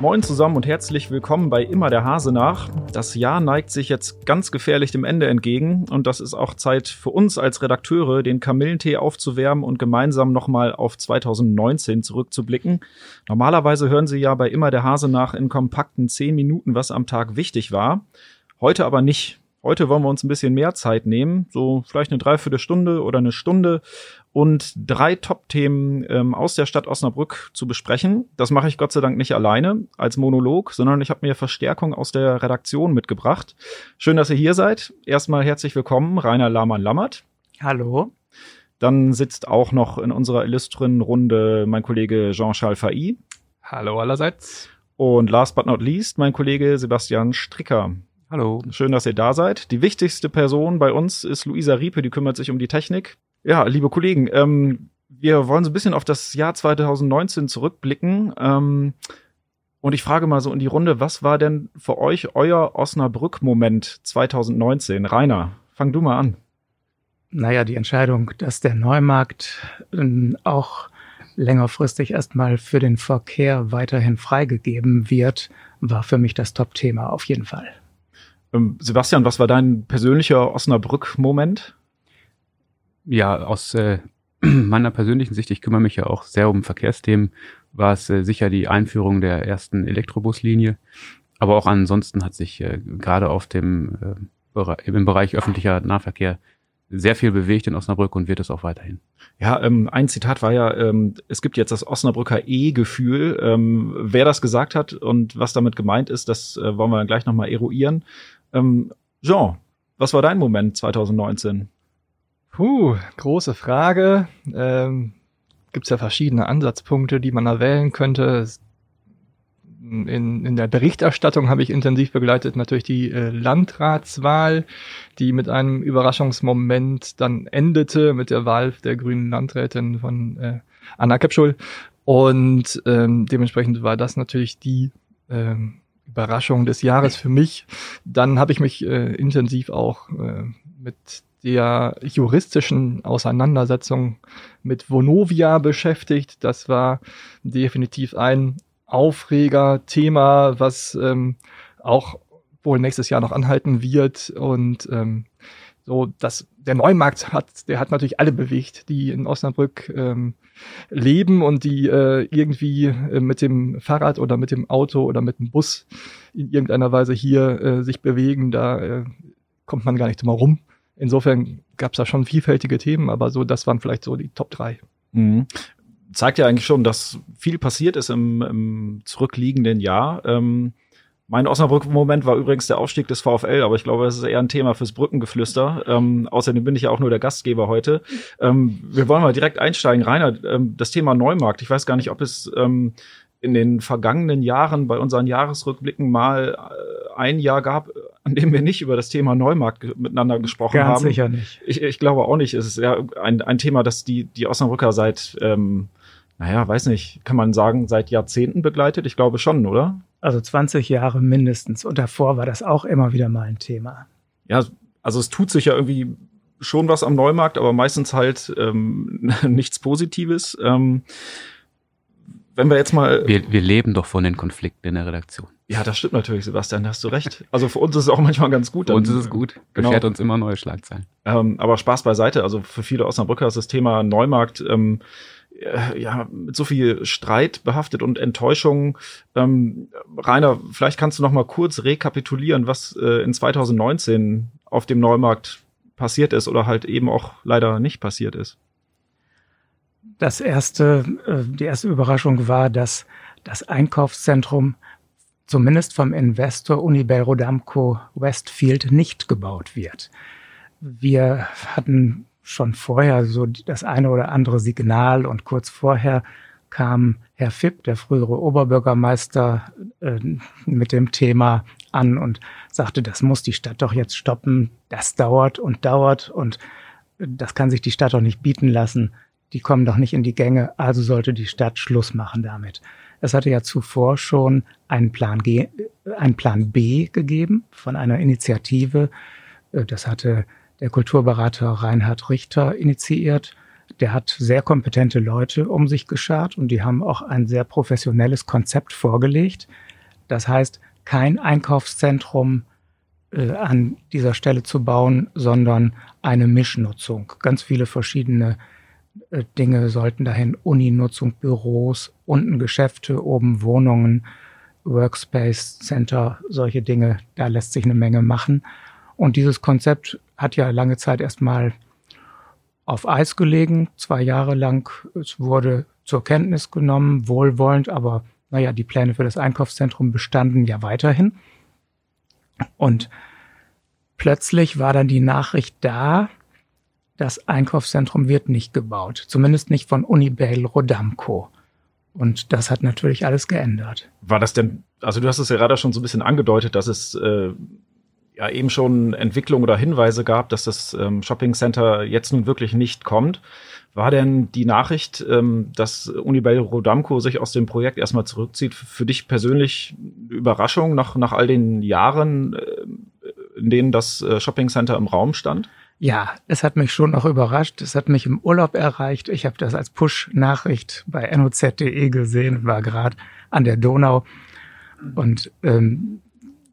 Moin zusammen und herzlich willkommen bei Immer der Hase nach. Das Jahr neigt sich jetzt ganz gefährlich dem Ende entgegen und das ist auch Zeit für uns als Redakteure, den Kamillentee aufzuwärmen und gemeinsam nochmal auf 2019 zurückzublicken. Normalerweise hören Sie ja bei Immer der Hase nach in kompakten 10 Minuten, was am Tag wichtig war. Heute aber nicht. Heute wollen wir uns ein bisschen mehr Zeit nehmen, so vielleicht eine Dreiviertelstunde oder eine Stunde und drei Top-Themen ähm, aus der Stadt Osnabrück zu besprechen. Das mache ich Gott sei Dank nicht alleine als Monolog, sondern ich habe mir Verstärkung aus der Redaktion mitgebracht. Schön, dass ihr hier seid. Erstmal herzlich willkommen, Rainer Lahmann-Lammert. Hallo. Dann sitzt auch noch in unserer illustren Runde mein Kollege Jean-Charles Fay. Hallo allerseits. Und last but not least mein Kollege Sebastian Stricker. Hallo. Schön, dass ihr da seid. Die wichtigste Person bei uns ist Luisa Riepe, die kümmert sich um die Technik. Ja, liebe Kollegen, ähm, wir wollen so ein bisschen auf das Jahr 2019 zurückblicken. Ähm, und ich frage mal so in die Runde, was war denn für euch euer Osnabrück-Moment 2019? Rainer, fang du mal an. Naja, die Entscheidung, dass der Neumarkt äh, auch längerfristig erstmal für den Verkehr weiterhin freigegeben wird, war für mich das Top-Thema auf jeden Fall. Ähm, Sebastian, was war dein persönlicher Osnabrück-Moment? Ja, aus äh, meiner persönlichen Sicht, ich kümmere mich ja auch sehr um Verkehrsthemen, war es äh, sicher die Einführung der ersten Elektrobuslinie. Aber auch ansonsten hat sich äh, gerade auf dem äh, im Bereich öffentlicher Nahverkehr sehr viel bewegt in Osnabrück und wird es auch weiterhin. Ja, ähm, ein Zitat war ja, ähm, es gibt jetzt das Osnabrücker E-Gefühl. Ähm, wer das gesagt hat und was damit gemeint ist, das äh, wollen wir dann gleich nochmal eruieren. Ähm, Jean, was war dein Moment 2019? Puh, große Frage. Ähm, Gibt es ja verschiedene Ansatzpunkte, die man da wählen könnte. In, in der Berichterstattung habe ich intensiv begleitet natürlich die äh, Landratswahl, die mit einem Überraschungsmoment dann endete mit der Wahl der grünen Landrätin von äh, Anna Kepschul. Und ähm, dementsprechend war das natürlich die ähm, Überraschung des Jahres für mich. Dann habe ich mich äh, intensiv auch äh, mit der juristischen Auseinandersetzung mit Vonovia beschäftigt. Das war definitiv ein Aufreger-Thema, was ähm, auch wohl nächstes Jahr noch anhalten wird. Und ähm, so, dass der Neumarkt hat, der hat natürlich alle bewegt, die in Osnabrück ähm, leben und die äh, irgendwie äh, mit dem Fahrrad oder mit dem Auto oder mit dem Bus in irgendeiner Weise hier äh, sich bewegen. Da äh, kommt man gar nicht drum herum. Insofern gab es da schon vielfältige Themen, aber so, das waren vielleicht so die Top drei. Mhm. Zeigt ja eigentlich schon, dass viel passiert ist im, im zurückliegenden Jahr. Ähm, mein Osnabrück-Moment war übrigens der Aufstieg des VfL, aber ich glaube, das ist eher ein Thema fürs Brückengeflüster. Ähm, außerdem bin ich ja auch nur der Gastgeber heute. Ähm, wir wollen mal direkt einsteigen. Rainer, ähm, das Thema Neumarkt. Ich weiß gar nicht, ob es ähm, in den vergangenen Jahren bei unseren Jahresrückblicken mal äh, ein Jahr gab, an dem wir nicht über das Thema Neumarkt miteinander gesprochen Ganz haben. sicher nicht. Ich, ich glaube auch nicht. Es ist ja ein, ein Thema, das die, die Osnabrücker seit, ähm, naja, weiß nicht, kann man sagen, seit Jahrzehnten begleitet? Ich glaube schon, oder? Also 20 Jahre mindestens. Und davor war das auch immer wieder mal ein Thema. Ja, also es tut sich ja irgendwie schon was am Neumarkt, aber meistens halt ähm, nichts Positives. Ähm, wenn wir jetzt mal. Wir, wir leben doch von den Konflikten in der Redaktion. Ja, das stimmt natürlich, Sebastian, da hast du recht. Also für uns ist es auch manchmal ganz gut. Für uns ist es gut. Genau. Beschert uns immer neue Schlagzeilen. Ähm, aber Spaß beiseite. Also für viele Osnabrücker ist das Thema Neumarkt ähm, äh, ja mit so viel Streit behaftet und Enttäuschung. Ähm, Rainer, vielleicht kannst du noch mal kurz rekapitulieren, was äh, in 2019 auf dem Neumarkt passiert ist oder halt eben auch leider nicht passiert ist. Das erste, äh, die erste Überraschung war, dass das Einkaufszentrum zumindest vom Investor Unibel Rodamco Westfield nicht gebaut wird. Wir hatten schon vorher so das eine oder andere Signal und kurz vorher kam Herr Fipp, der frühere Oberbürgermeister, äh, mit dem Thema an und sagte, das muss die Stadt doch jetzt stoppen. Das dauert und dauert und das kann sich die Stadt doch nicht bieten lassen die kommen doch nicht in die Gänge, also sollte die Stadt Schluss machen damit. Es hatte ja zuvor schon einen Plan, G, einen Plan B gegeben von einer Initiative. Das hatte der Kulturberater Reinhard Richter initiiert. der hat sehr kompetente Leute um sich geschart und die haben auch ein sehr professionelles Konzept vorgelegt. Das heißt, kein Einkaufszentrum äh, an dieser Stelle zu bauen, sondern eine Mischnutzung. Ganz viele verschiedene äh, Dinge sollten dahin. Uninutzung, Büros, unten Geschäfte, oben Wohnungen, Workspace Center, solche Dinge. Da lässt sich eine Menge machen. Und dieses Konzept hat ja lange Zeit erstmal auf Eis gelegen, zwei Jahre lang. Es wurde zur Kenntnis genommen, wohlwollend, aber naja, die Pläne für das Einkaufszentrum bestanden ja weiterhin. Und plötzlich war dann die Nachricht da, das Einkaufszentrum wird nicht gebaut, zumindest nicht von Unibail Rodamco. Und das hat natürlich alles geändert. War das denn, also du hast es ja gerade schon so ein bisschen angedeutet, dass es äh, ja eben schon Entwicklung oder Hinweise gab, dass das ähm, Shopping Center jetzt nun wirklich nicht kommt. War denn die Nachricht, ähm, dass Unibail Rodamco sich aus dem Projekt erstmal zurückzieht, für dich persönlich eine Überraschung nach, nach all den Jahren, äh, in denen das äh, Shopping Center im Raum stand? Ja, es hat mich schon noch überrascht. Es hat mich im Urlaub erreicht. Ich habe das als Push-Nachricht bei noz.de gesehen, war gerade an der Donau. Und ähm,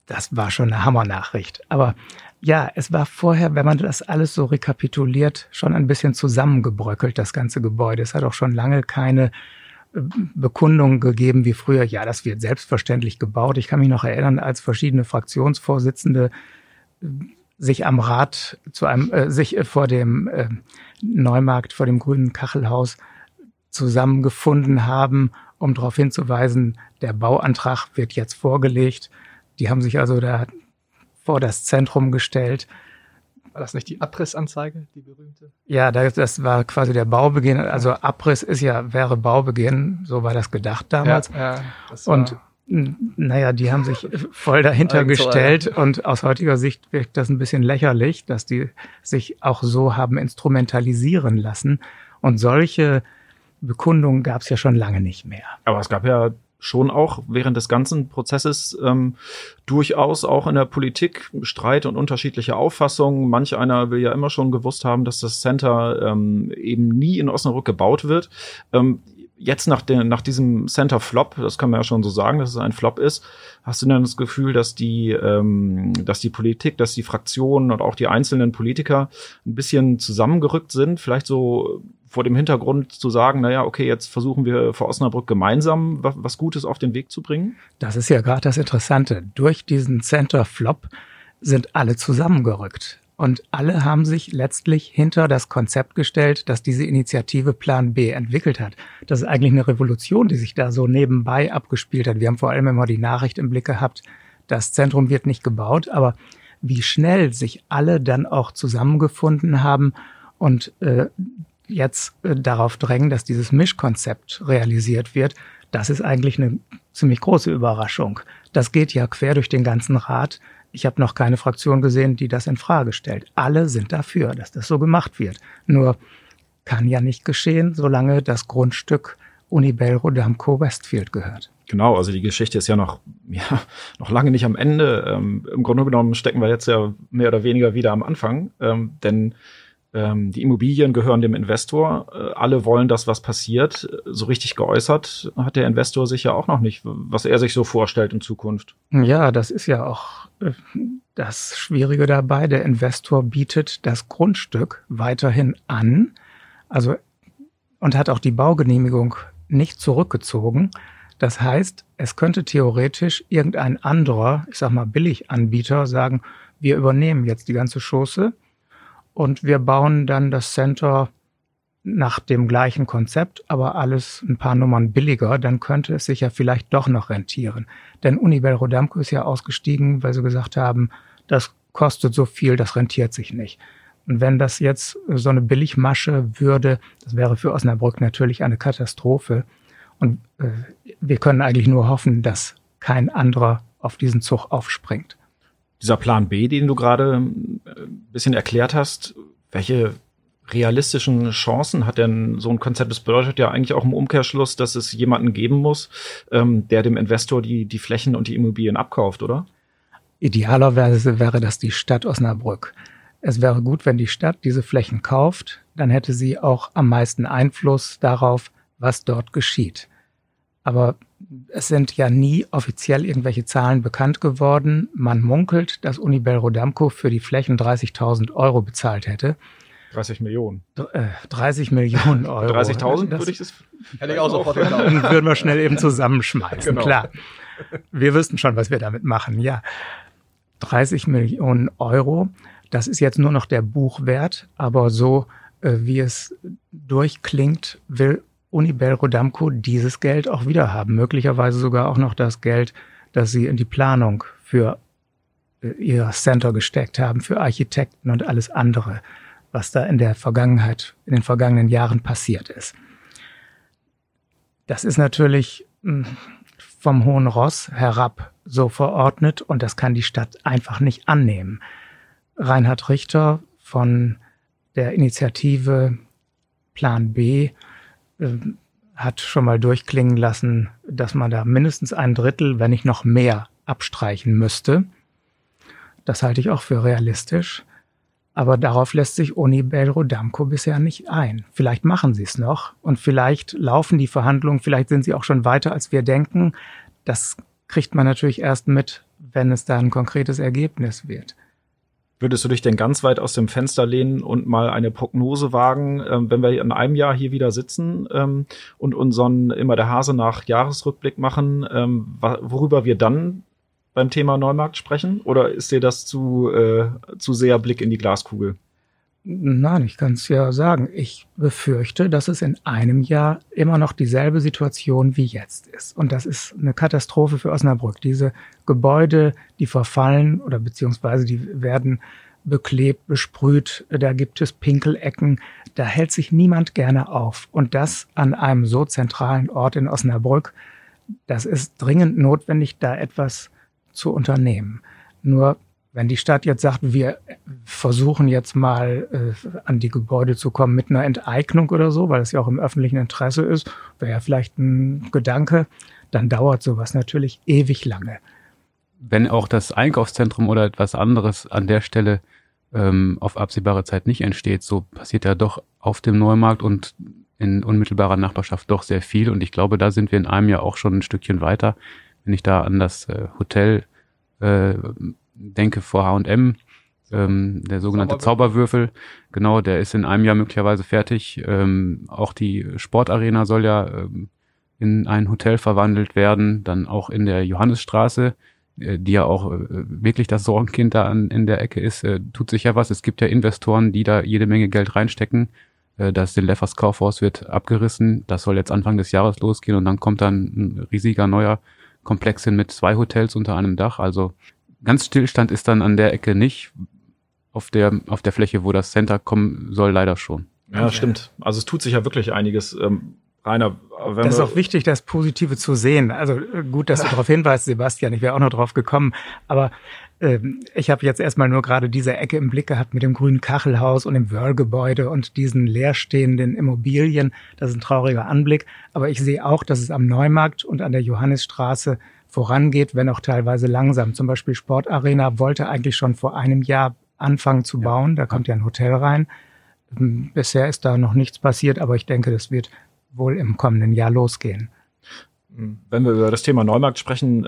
das war schon eine Hammernachricht. Aber ja, es war vorher, wenn man das alles so rekapituliert, schon ein bisschen zusammengebröckelt, das ganze Gebäude. Es hat auch schon lange keine äh, Bekundung gegeben wie früher, ja, das wird selbstverständlich gebaut. Ich kann mich noch erinnern, als verschiedene Fraktionsvorsitzende äh, sich am Rat zu einem, äh, sich vor dem äh, Neumarkt, vor dem grünen Kachelhaus zusammengefunden haben, um darauf hinzuweisen, der Bauantrag wird jetzt vorgelegt. Die haben sich also da vor das Zentrum gestellt. War das nicht die Abrissanzeige, die berühmte? Ja, das, das war quasi der Baubeginn. Also Abriss ist ja, wäre Baubeginn, so war das gedacht damals. Ja, ja, das Und naja, die haben sich voll dahinter gestellt und aus heutiger Sicht wirkt das ein bisschen lächerlich, dass die sich auch so haben instrumentalisieren lassen. Und solche Bekundungen gab es ja schon lange nicht mehr. Aber es gab ja schon auch während des ganzen Prozesses ähm, durchaus auch in der Politik Streit und unterschiedliche Auffassungen. Manch einer will ja immer schon gewusst haben, dass das Center ähm, eben nie in Osnabrück gebaut wird. Ähm, jetzt nach, den, nach diesem Center Flop, das kann man ja schon so sagen, dass es ein Flop ist, hast du dann das Gefühl, dass die, ähm, dass die Politik, dass die Fraktionen und auch die einzelnen Politiker ein bisschen zusammengerückt sind, vielleicht so vor dem Hintergrund zu sagen, naja, okay, jetzt versuchen wir vor Osnabrück gemeinsam was, was Gutes auf den Weg zu bringen? Das ist ja gerade das Interessante. Durch diesen Center Flop sind alle zusammengerückt. Und alle haben sich letztlich hinter das Konzept gestellt, das diese Initiative Plan B entwickelt hat. Das ist eigentlich eine Revolution, die sich da so nebenbei abgespielt hat. Wir haben vor allem immer die Nachricht im Blick gehabt, das Zentrum wird nicht gebaut, aber wie schnell sich alle dann auch zusammengefunden haben und äh, jetzt äh, darauf drängen, dass dieses Mischkonzept realisiert wird, das ist eigentlich eine ziemlich große Überraschung. Das geht ja quer durch den ganzen Rat. Ich habe noch keine Fraktion gesehen, die das in Frage stellt. Alle sind dafür, dass das so gemacht wird. Nur kann ja nicht geschehen, solange das Grundstück Unibel Rodamco Westfield gehört. Genau, also die Geschichte ist ja noch, ja, noch lange nicht am Ende. Ähm, Im Grunde genommen stecken wir jetzt ja mehr oder weniger wieder am Anfang, ähm, denn ähm, die Immobilien gehören dem Investor. Äh, alle wollen, dass was passiert. So richtig geäußert hat der Investor sich ja auch noch nicht, was er sich so vorstellt in Zukunft. Ja, das ist ja auch äh, das Schwierige dabei. Der Investor bietet das Grundstück weiterhin an, also und hat auch die Baugenehmigung nicht zurückgezogen. Das heißt, es könnte theoretisch irgendein anderer, ich sag mal Billiganbieter sagen, wir übernehmen jetzt die ganze Schoße und wir bauen dann das Center nach dem gleichen Konzept, aber alles ein paar Nummern billiger, dann könnte es sich ja vielleicht doch noch rentieren. Denn Unibel Rodamco ist ja ausgestiegen, weil sie gesagt haben, das kostet so viel, das rentiert sich nicht. Und wenn das jetzt so eine Billigmasche würde, das wäre für Osnabrück natürlich eine Katastrophe. Und äh, wir können eigentlich nur hoffen, dass kein anderer auf diesen Zug aufspringt dieser Plan B, den du gerade ein äh, bisschen erklärt hast, welche realistischen Chancen hat denn so ein Konzept? Das bedeutet ja eigentlich auch im Umkehrschluss, dass es jemanden geben muss, ähm, der dem Investor die, die Flächen und die Immobilien abkauft, oder? Idealerweise wäre das die Stadt Osnabrück. Es wäre gut, wenn die Stadt diese Flächen kauft, dann hätte sie auch am meisten Einfluss darauf, was dort geschieht. Aber es sind ja nie offiziell irgendwelche Zahlen bekannt geworden. Man munkelt, dass Unibel Rodamco für die Flächen 30.000 Euro bezahlt hätte. 30 Millionen. 30 äh, Millionen Euro. 30.000 würde ich das. Hätte ich auch sofort Dann würden wir schnell eben zusammenschmeißen. Genau. Klar. Wir wüssten schon, was wir damit machen. Ja. 30 Millionen Euro. Das ist jetzt nur noch der Buchwert, aber so äh, wie es durchklingt, will Unibel Rodamco dieses Geld auch wieder haben. Möglicherweise sogar auch noch das Geld, das sie in die Planung für äh, ihr Center gesteckt haben, für Architekten und alles andere, was da in der Vergangenheit, in den vergangenen Jahren passiert ist. Das ist natürlich hm, vom Hohen Ross herab so verordnet und das kann die Stadt einfach nicht annehmen. Reinhard Richter von der Initiative Plan B hat schon mal durchklingen lassen, dass man da mindestens ein Drittel, wenn nicht noch mehr, abstreichen müsste. Das halte ich auch für realistisch. Aber darauf lässt sich Unibel Rodamco bisher nicht ein. Vielleicht machen sie es noch und vielleicht laufen die Verhandlungen, vielleicht sind sie auch schon weiter, als wir denken. Das kriegt man natürlich erst mit, wenn es da ein konkretes Ergebnis wird. Würdest du dich denn ganz weit aus dem Fenster lehnen und mal eine Prognose wagen, ähm, wenn wir in einem Jahr hier wieder sitzen ähm, und unseren immer der Hase nach Jahresrückblick machen, ähm, worüber wir dann beim Thema Neumarkt sprechen? Oder ist dir das zu, äh, zu sehr Blick in die Glaskugel? Nein, ich kann es ja sagen. Ich befürchte, dass es in einem Jahr immer noch dieselbe Situation wie jetzt ist. Und das ist eine Katastrophe für Osnabrück. Diese Gebäude, die verfallen oder beziehungsweise die werden beklebt, besprüht, da gibt es Pinkelecken, da hält sich niemand gerne auf. Und das an einem so zentralen Ort in Osnabrück, das ist dringend notwendig, da etwas zu unternehmen. Nur wenn die Stadt jetzt sagt, wir versuchen jetzt mal äh, an die Gebäude zu kommen mit einer Enteignung oder so, weil es ja auch im öffentlichen Interesse ist, wäre ja vielleicht ein Gedanke, dann dauert sowas natürlich ewig lange. Wenn auch das Einkaufszentrum oder etwas anderes an der Stelle ähm, auf absehbare Zeit nicht entsteht, so passiert ja doch auf dem Neumarkt und in unmittelbarer Nachbarschaft doch sehr viel. Und ich glaube, da sind wir in einem Jahr auch schon ein Stückchen weiter. Wenn ich da an das äh, Hotel äh, denke vor H&M, ähm, der sogenannte Zauberwürfel. Zauberwürfel, genau, der ist in einem Jahr möglicherweise fertig. Ähm, auch die Sportarena soll ja ähm, in ein Hotel verwandelt werden, dann auch in der Johannesstraße, äh, die ja auch äh, wirklich das Sorgenkind da an, in der Ecke ist, äh, tut sich ja was. Es gibt ja Investoren, die da jede Menge Geld reinstecken. Äh, das Leffers Kaufhaus wird abgerissen. Das soll jetzt Anfang des Jahres losgehen und dann kommt dann ein riesiger neuer Komplex hin mit zwei Hotels unter einem Dach. Also Ganz Stillstand ist dann an der Ecke nicht. Auf der, auf der Fläche, wo das Center kommen soll, leider schon. Ja, stimmt. Also es tut sich ja wirklich einiges. Ähm, Rainer, wenn das ist auch wichtig, das Positive zu sehen. Also äh, gut, dass du darauf hinweist, Sebastian. Ich wäre auch noch drauf gekommen. Aber ähm, ich habe jetzt erstmal nur gerade diese Ecke im Blick gehabt mit dem grünen Kachelhaus und dem Wörlgebäude und diesen leerstehenden Immobilien. Das ist ein trauriger Anblick. Aber ich sehe auch, dass es am Neumarkt und an der Johannisstraße vorangeht, wenn auch teilweise langsam. Zum Beispiel Sportarena wollte eigentlich schon vor einem Jahr anfangen zu bauen. Da kommt ja ein Hotel rein. Ähm, bisher ist da noch nichts passiert, aber ich denke, das wird wohl im kommenden Jahr losgehen. Wenn wir über das Thema Neumarkt sprechen,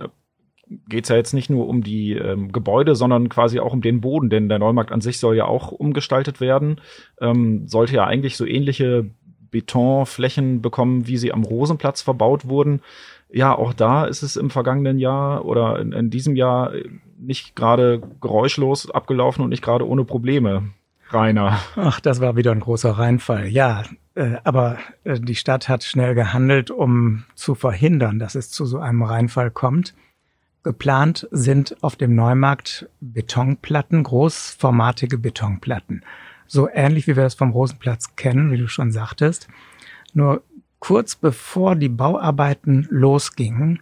geht es ja jetzt nicht nur um die ähm, Gebäude, sondern quasi auch um den Boden, denn der Neumarkt an sich soll ja auch umgestaltet werden. Ähm, sollte ja eigentlich so ähnliche Betonflächen bekommen, wie sie am Rosenplatz verbaut wurden ja, auch da ist es im vergangenen Jahr oder in, in diesem Jahr nicht gerade geräuschlos abgelaufen und nicht gerade ohne Probleme. Rainer. Ach, das war wieder ein großer Reinfall. Ja, äh, aber äh, die Stadt hat schnell gehandelt, um zu verhindern, dass es zu so einem Reinfall kommt. Geplant sind auf dem Neumarkt Betonplatten, großformatige Betonplatten. So ähnlich wie wir das vom Rosenplatz kennen, wie du schon sagtest. Nur kurz bevor die Bauarbeiten losgingen,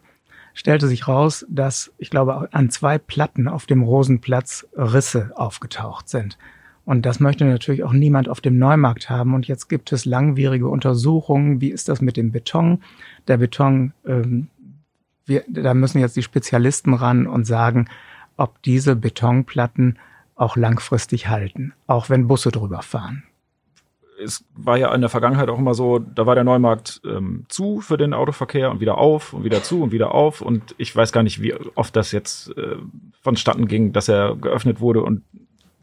stellte sich raus, dass ich glaube an zwei Platten auf dem Rosenplatz Risse aufgetaucht sind. Und das möchte natürlich auch niemand auf dem Neumarkt haben. Und jetzt gibt es langwierige Untersuchungen. Wie ist das mit dem Beton? Der Beton, ähm, wir, da müssen jetzt die Spezialisten ran und sagen, ob diese Betonplatten auch langfristig halten, auch wenn Busse drüber fahren es war ja in der Vergangenheit auch immer so, da war der Neumarkt ähm, zu für den Autoverkehr und wieder auf und wieder zu und wieder auf. Und ich weiß gar nicht, wie oft das jetzt äh, vonstatten ging, dass er geöffnet wurde und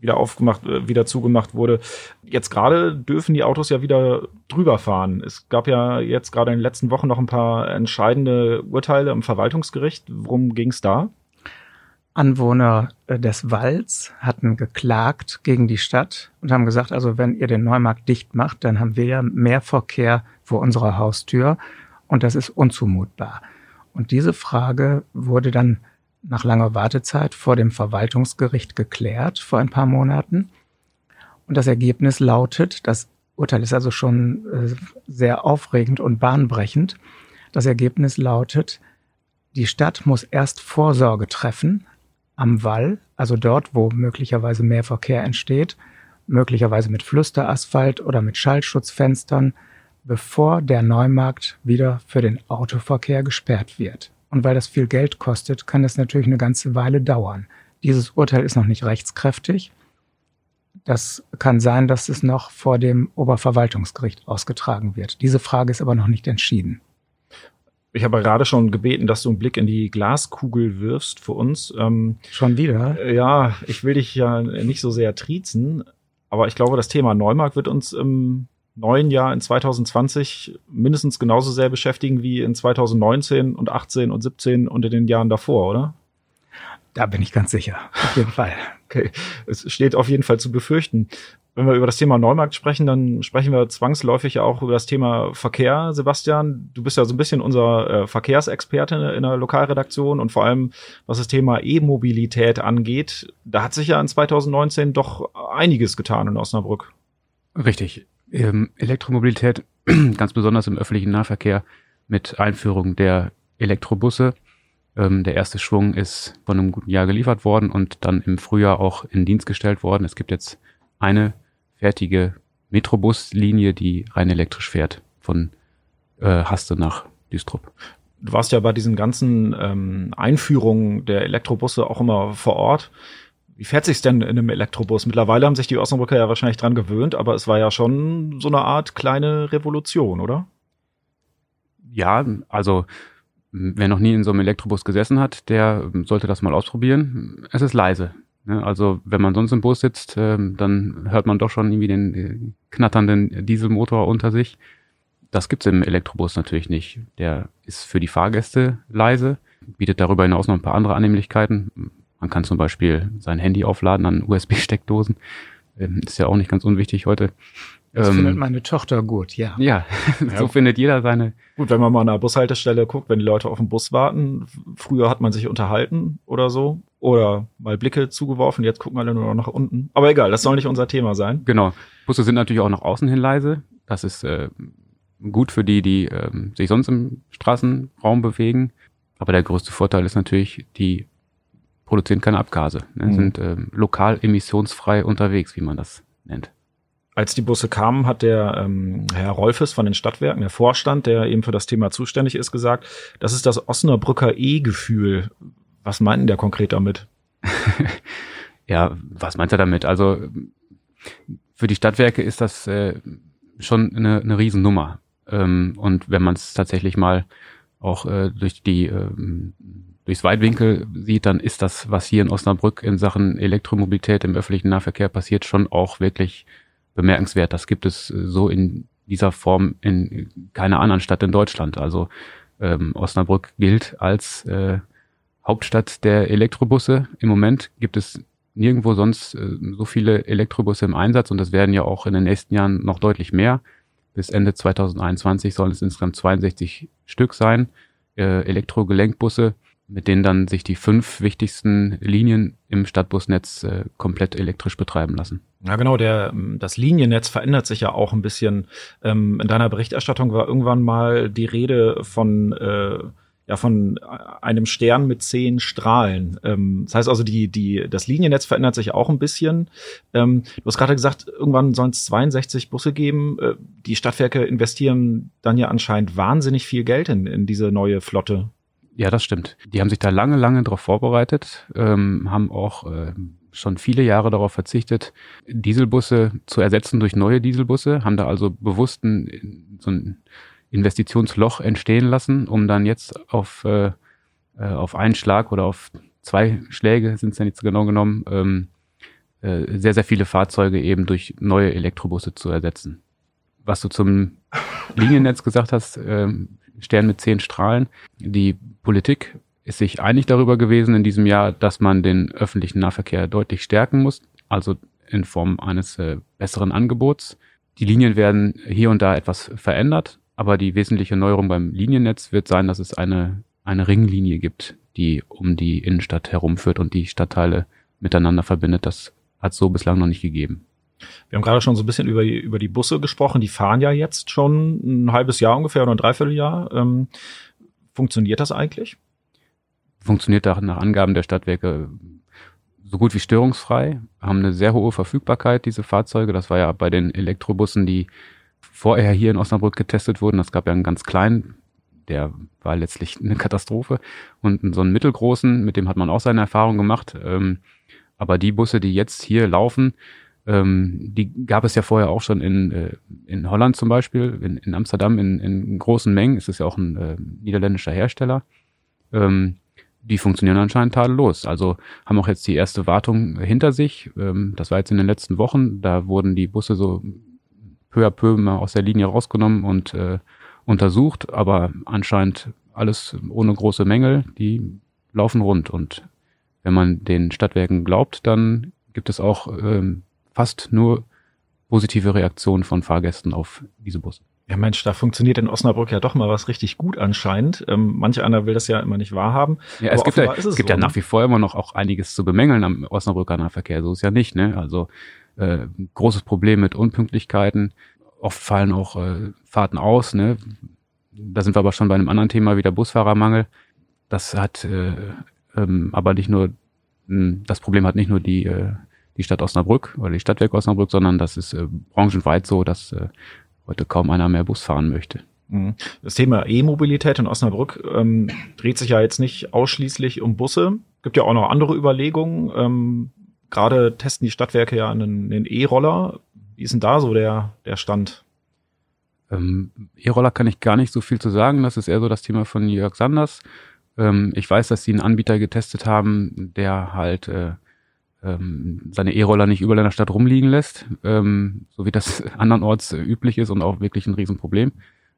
wieder aufgemacht, äh, wieder zugemacht wurde. Jetzt gerade dürfen die Autos ja wieder drüber fahren. Es gab ja jetzt gerade in den letzten Wochen noch ein paar entscheidende Urteile im Verwaltungsgericht. Worum ging es da? Anwohner äh, des Walds hatten geklagt gegen die Stadt und haben gesagt, also wenn ihr den Neumarkt dicht macht, dann haben wir ja mehr Verkehr vor unserer Haustür und das ist unzumutbar. Und diese Frage wurde dann nach langer Wartezeit vor dem Verwaltungsgericht geklärt vor ein paar Monaten. Und das Ergebnis lautet, das Urteil ist also schon äh, sehr aufregend und bahnbrechend. Das Ergebnis lautet, die Stadt muss erst Vorsorge treffen, am Wall, also dort, wo möglicherweise mehr Verkehr entsteht, möglicherweise mit Flüsterasphalt oder mit Schallschutzfenstern, bevor der Neumarkt wieder für den Autoverkehr gesperrt wird. Und weil das viel Geld kostet, kann das natürlich eine ganze Weile dauern. Dieses Urteil ist noch nicht rechtskräftig. Das kann sein, dass es noch vor dem Oberverwaltungsgericht ausgetragen wird. Diese Frage ist aber noch nicht entschieden. Ich habe gerade schon gebeten, dass du einen Blick in die Glaskugel wirfst für uns. Ähm, schon wieder? Äh, ja, ich will dich ja nicht so sehr triezen, aber ich glaube, das Thema Neumarkt wird uns im neuen Jahr in 2020 mindestens genauso sehr beschäftigen wie in 2019 und 18 und 17 und in den Jahren davor, oder? Da bin ich ganz sicher. Auf jeden Fall. Okay. Es steht auf jeden Fall zu befürchten wenn wir über das Thema Neumarkt sprechen, dann sprechen wir zwangsläufig ja auch über das Thema Verkehr, Sebastian. Du bist ja so ein bisschen unser äh, Verkehrsexperte in der Lokalredaktion und vor allem, was das Thema E-Mobilität angeht, da hat sich ja in 2019 doch einiges getan in Osnabrück. Richtig. Ähm, Elektromobilität, ganz besonders im öffentlichen Nahverkehr mit Einführung der Elektrobusse. Ähm, der erste Schwung ist von einem guten Jahr geliefert worden und dann im Frühjahr auch in Dienst gestellt worden. Es gibt jetzt eine fertige Metrobuslinie, die rein elektrisch fährt von äh, Haste nach Düstrup. Du warst ja bei diesen ganzen ähm, Einführungen der Elektrobusse auch immer vor Ort. Wie fährt sich's denn in einem Elektrobus? Mittlerweile haben sich die Osnabrücker ja wahrscheinlich dran gewöhnt, aber es war ja schon so eine Art kleine Revolution, oder? Ja, also wer noch nie in so einem Elektrobus gesessen hat, der sollte das mal ausprobieren. Es ist leise. Ne? Also wenn man sonst im Bus sitzt, ähm, dann hört man doch schon irgendwie den äh, knatternden Dieselmotor unter sich. Das gibt's im Elektrobus natürlich nicht. Der ist für die Fahrgäste leise, bietet darüber hinaus noch ein paar andere Annehmlichkeiten. Man kann zum Beispiel sein Handy aufladen an USB-Steckdosen. Ähm, ist ja auch nicht ganz unwichtig heute. Das ähm, findet meine Tochter gut, ja. Ja, so ja. findet jeder seine. Gut, wenn man mal an einer Bushaltestelle guckt, wenn die Leute auf den Bus warten, früher hat man sich unterhalten oder so oder mal Blicke zugeworfen, jetzt gucken alle nur noch nach unten. Aber egal, das soll nicht unser Thema sein. Genau. Busse sind natürlich auch nach außen hin leise. Das ist äh, gut für die, die äh, sich sonst im Straßenraum bewegen. Aber der größte Vorteil ist natürlich, die produzieren keine Abgase, ne? mhm. sind äh, lokal emissionsfrei unterwegs, wie man das nennt. Als die Busse kamen, hat der ähm, Herr Rolfes von den Stadtwerken, der Vorstand, der eben für das Thema zuständig ist, gesagt, das ist das Osnabrücker E-Gefühl. Was meint der konkret damit? ja, was meint er damit? Also für die Stadtwerke ist das äh, schon eine, eine Riesennummer. Ähm, und wenn man es tatsächlich mal auch äh, durch die äh, durchs Weitwinkel sieht, dann ist das, was hier in Osnabrück in Sachen Elektromobilität im öffentlichen Nahverkehr passiert, schon auch wirklich bemerkenswert. Das gibt es äh, so in dieser Form in keiner anderen Stadt in Deutschland. Also ähm, Osnabrück gilt als äh, Hauptstadt der Elektrobusse. Im Moment gibt es nirgendwo sonst äh, so viele Elektrobusse im Einsatz und das werden ja auch in den nächsten Jahren noch deutlich mehr. Bis Ende 2021 sollen es insgesamt 62 Stück sein, äh, Elektrogelenkbusse mit denen dann sich die fünf wichtigsten Linien im Stadtbusnetz äh, komplett elektrisch betreiben lassen. Ja, genau, der, ähm, das Liniennetz verändert sich ja auch ein bisschen. Ähm, in deiner Berichterstattung war irgendwann mal die Rede von, äh, ja, von einem Stern mit zehn Strahlen. Ähm, das heißt also, die, die, das Liniennetz verändert sich auch ein bisschen. Ähm, du hast gerade gesagt, irgendwann sollen es 62 Busse geben. Äh, die Stadtwerke investieren dann ja anscheinend wahnsinnig viel Geld in, in diese neue Flotte. Ja, das stimmt. Die haben sich da lange, lange darauf vorbereitet, ähm, haben auch äh, schon viele Jahre darauf verzichtet, Dieselbusse zu ersetzen durch neue Dieselbusse, haben da also bewusst ein, so ein Investitionsloch entstehen lassen, um dann jetzt auf, äh, äh auf einen Schlag oder auf zwei Schläge sind es ja nicht so genau genommen, ähm, äh, sehr, sehr viele Fahrzeuge eben durch neue Elektrobusse zu ersetzen. Was du zum Liniennetz gesagt hast, äh, Stern mit zehn Strahlen. Die Politik ist sich einig darüber gewesen in diesem Jahr, dass man den öffentlichen Nahverkehr deutlich stärken muss, also in Form eines äh, besseren Angebots. Die Linien werden hier und da etwas verändert, aber die wesentliche Neuerung beim Liniennetz wird sein, dass es eine, eine Ringlinie gibt, die um die Innenstadt herumführt und die Stadtteile miteinander verbindet. Das hat es so bislang noch nicht gegeben. Wir haben gerade schon so ein bisschen über die, über die Busse gesprochen. Die fahren ja jetzt schon ein halbes Jahr ungefähr oder ein Dreivierteljahr. Ähm, funktioniert das eigentlich? Funktioniert nach Angaben der Stadtwerke so gut wie störungsfrei, haben eine sehr hohe Verfügbarkeit, diese Fahrzeuge. Das war ja bei den Elektrobussen, die vorher hier in Osnabrück getestet wurden. Das gab ja einen ganz kleinen, der war letztlich eine Katastrophe. Und so einen mittelgroßen, mit dem hat man auch seine Erfahrung gemacht. Ähm, aber die Busse, die jetzt hier laufen, ähm, die gab es ja vorher auch schon in, äh, in Holland zum Beispiel, in, in Amsterdam in, in großen Mengen. Es ist ja auch ein äh, niederländischer Hersteller. Ähm, die funktionieren anscheinend tadellos. Also haben auch jetzt die erste Wartung hinter sich. Ähm, das war jetzt in den letzten Wochen. Da wurden die Busse so peu à peu mal aus der Linie rausgenommen und äh, untersucht, aber anscheinend alles ohne große Mängel. Die laufen rund und wenn man den Stadtwerken glaubt, dann gibt es auch ähm, fast nur positive Reaktionen von Fahrgästen auf diese Busse. Ja, Mensch, da funktioniert in Osnabrück ja doch mal was richtig gut anscheinend. Ähm, manch einer will das ja immer nicht wahrhaben. Ja, es gibt, ja, es, es gibt so, ja nach ne? wie vor immer noch auch einiges zu bemängeln am Osnabrücker Nahverkehr. So ist ja nicht, ne? Also äh, großes Problem mit Unpünktlichkeiten. Oft fallen auch äh, Fahrten aus, ne? Da sind wir aber schon bei einem anderen Thema wie der Busfahrermangel. Das hat äh, ähm, aber nicht nur, das Problem hat nicht nur die äh, die Stadt Osnabrück oder die Stadtwerke Osnabrück, sondern das ist äh, branchenweit so, dass äh, heute kaum einer mehr Bus fahren möchte. Mhm. Das Thema E-Mobilität in Osnabrück ähm, dreht sich ja jetzt nicht ausschließlich um Busse. Gibt ja auch noch andere Überlegungen. Ähm, Gerade testen die Stadtwerke ja einen E-Roller. Wie ist denn da so der, der Stand? Ähm, E-Roller kann ich gar nicht so viel zu sagen. Das ist eher so das Thema von Jörg Sanders. Ähm, ich weiß, dass sie einen Anbieter getestet haben, der halt äh, ähm, seine E-Roller nicht überall in der Stadt rumliegen lässt, ähm, so wie das andernorts äh, üblich ist und auch wirklich ein Riesenproblem.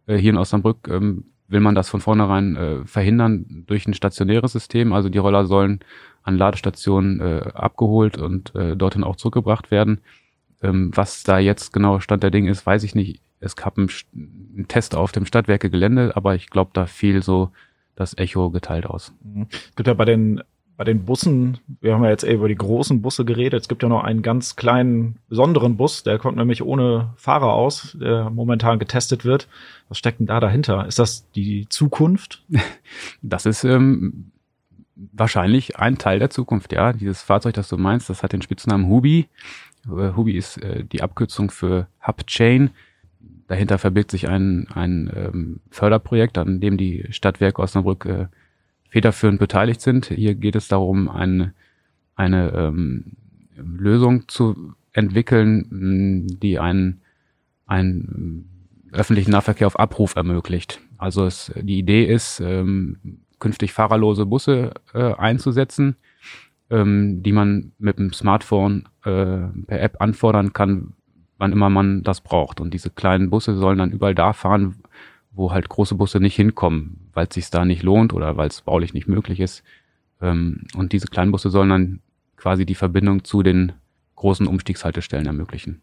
Äh, hier in Osnabrück ähm, will man das von vornherein äh, verhindern durch ein stationäres System. Also die Roller sollen an Ladestationen äh, abgeholt und äh, dorthin auch zurückgebracht werden. Ähm, was da jetzt genau Stand der Dinge ist, weiß ich nicht. Es gab einen, einen Test auf dem Stadtwerke Gelände, aber ich glaube, da fiel so das Echo geteilt aus. Mhm. Es gibt ja bei den bei den Bussen, wir haben ja jetzt eher über die großen Busse geredet, es gibt ja noch einen ganz kleinen, besonderen Bus, der kommt nämlich ohne Fahrer aus, der momentan getestet wird. Was steckt denn da dahinter? Ist das die Zukunft? Das ist ähm, wahrscheinlich ein Teil der Zukunft, ja. Dieses Fahrzeug, das du meinst, das hat den Spitznamen Hubi. Äh, Hubi ist äh, die Abkürzung für Hub Chain. Dahinter verbirgt sich ein, ein ähm, Förderprojekt, an dem die Stadtwerke Osnabrück äh, federführend beteiligt sind. Hier geht es darum, eine, eine ähm, Lösung zu entwickeln, die einen, einen öffentlichen Nahverkehr auf Abruf ermöglicht. Also es, die Idee ist, ähm, künftig fahrerlose Busse äh, einzusetzen, ähm, die man mit dem Smartphone äh, per App anfordern kann, wann immer man das braucht. Und diese kleinen Busse sollen dann überall da fahren, wo halt große Busse nicht hinkommen, weil es sich da nicht lohnt oder weil es baulich nicht möglich ist. Ähm, und diese kleinen Busse sollen dann quasi die Verbindung zu den großen Umstiegshaltestellen ermöglichen.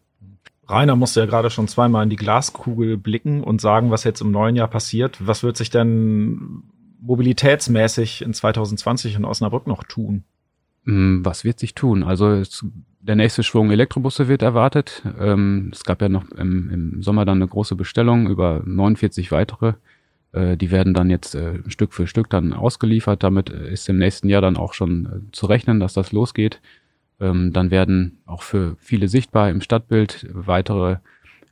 Rainer musste ja gerade schon zweimal in die Glaskugel blicken und sagen, was jetzt im neuen Jahr passiert. Was wird sich denn mobilitätsmäßig in 2020 in Osnabrück noch tun? Mm, was wird sich tun? Also es, der nächste Schwung Elektrobusse wird erwartet. Ähm, es gab ja noch im, im, Sommer dann eine große Bestellung über 49 weitere. Äh, die werden dann jetzt äh, Stück für Stück dann ausgeliefert. Damit ist im nächsten Jahr dann auch schon äh, zu rechnen, dass das losgeht. Ähm, dann werden auch für viele sichtbar im Stadtbild weitere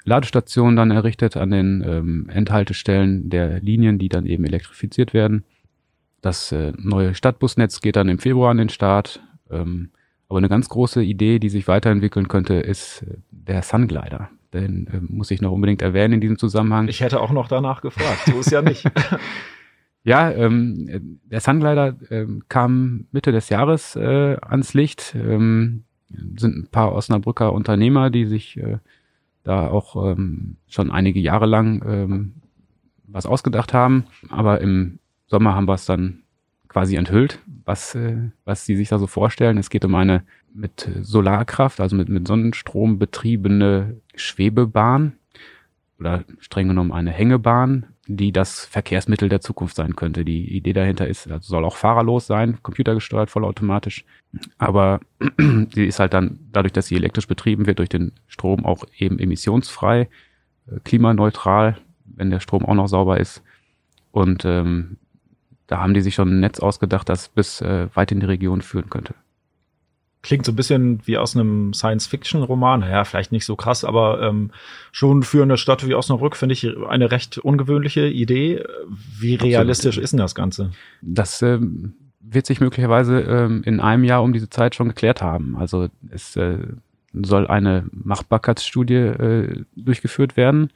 Ladestationen dann errichtet an den ähm, Endhaltestellen der Linien, die dann eben elektrifiziert werden. Das äh, neue Stadtbusnetz geht dann im Februar an den Start. Ähm, Aber eine ganz große Idee, die sich weiterentwickeln könnte, ist äh, der Sunglider. Den äh, muss ich noch unbedingt erwähnen in diesem Zusammenhang. Ich hätte auch noch danach gefragt. So ist ja nicht. ja, ähm, der Sunglider ähm, kam Mitte des Jahres äh, ans Licht. Ähm, sind ein paar Osnabrücker Unternehmer, die sich äh, da auch ähm, schon einige Jahre lang ähm, was ausgedacht haben. Aber im Sommer haben wir es dann quasi enthüllt, was, äh, was sie sich da so vorstellen. Es geht um eine mit Solarkraft, also mit, mit Sonnenstrom betriebene Schwebebahn oder streng genommen eine Hängebahn, die das Verkehrsmittel der Zukunft sein könnte. Die Idee dahinter ist, also soll auch fahrerlos sein, computergesteuert, vollautomatisch. Aber sie ist halt dann, dadurch, dass sie elektrisch betrieben wird, durch den Strom auch eben emissionsfrei, äh, klimaneutral, wenn der Strom auch noch sauber ist. Und ähm, da haben die sich schon ein Netz ausgedacht, das bis äh, weit in die Region führen könnte. Klingt so ein bisschen wie aus einem Science-Fiction-Roman. Ja, vielleicht nicht so krass, aber ähm, schon für eine Stadt wie Osnabrück finde ich eine recht ungewöhnliche Idee. Wie realistisch Absolut. ist denn das Ganze? Das ähm, wird sich möglicherweise ähm, in einem Jahr um diese Zeit schon geklärt haben. Also es äh, soll eine Machbarkeitsstudie äh, durchgeführt werden.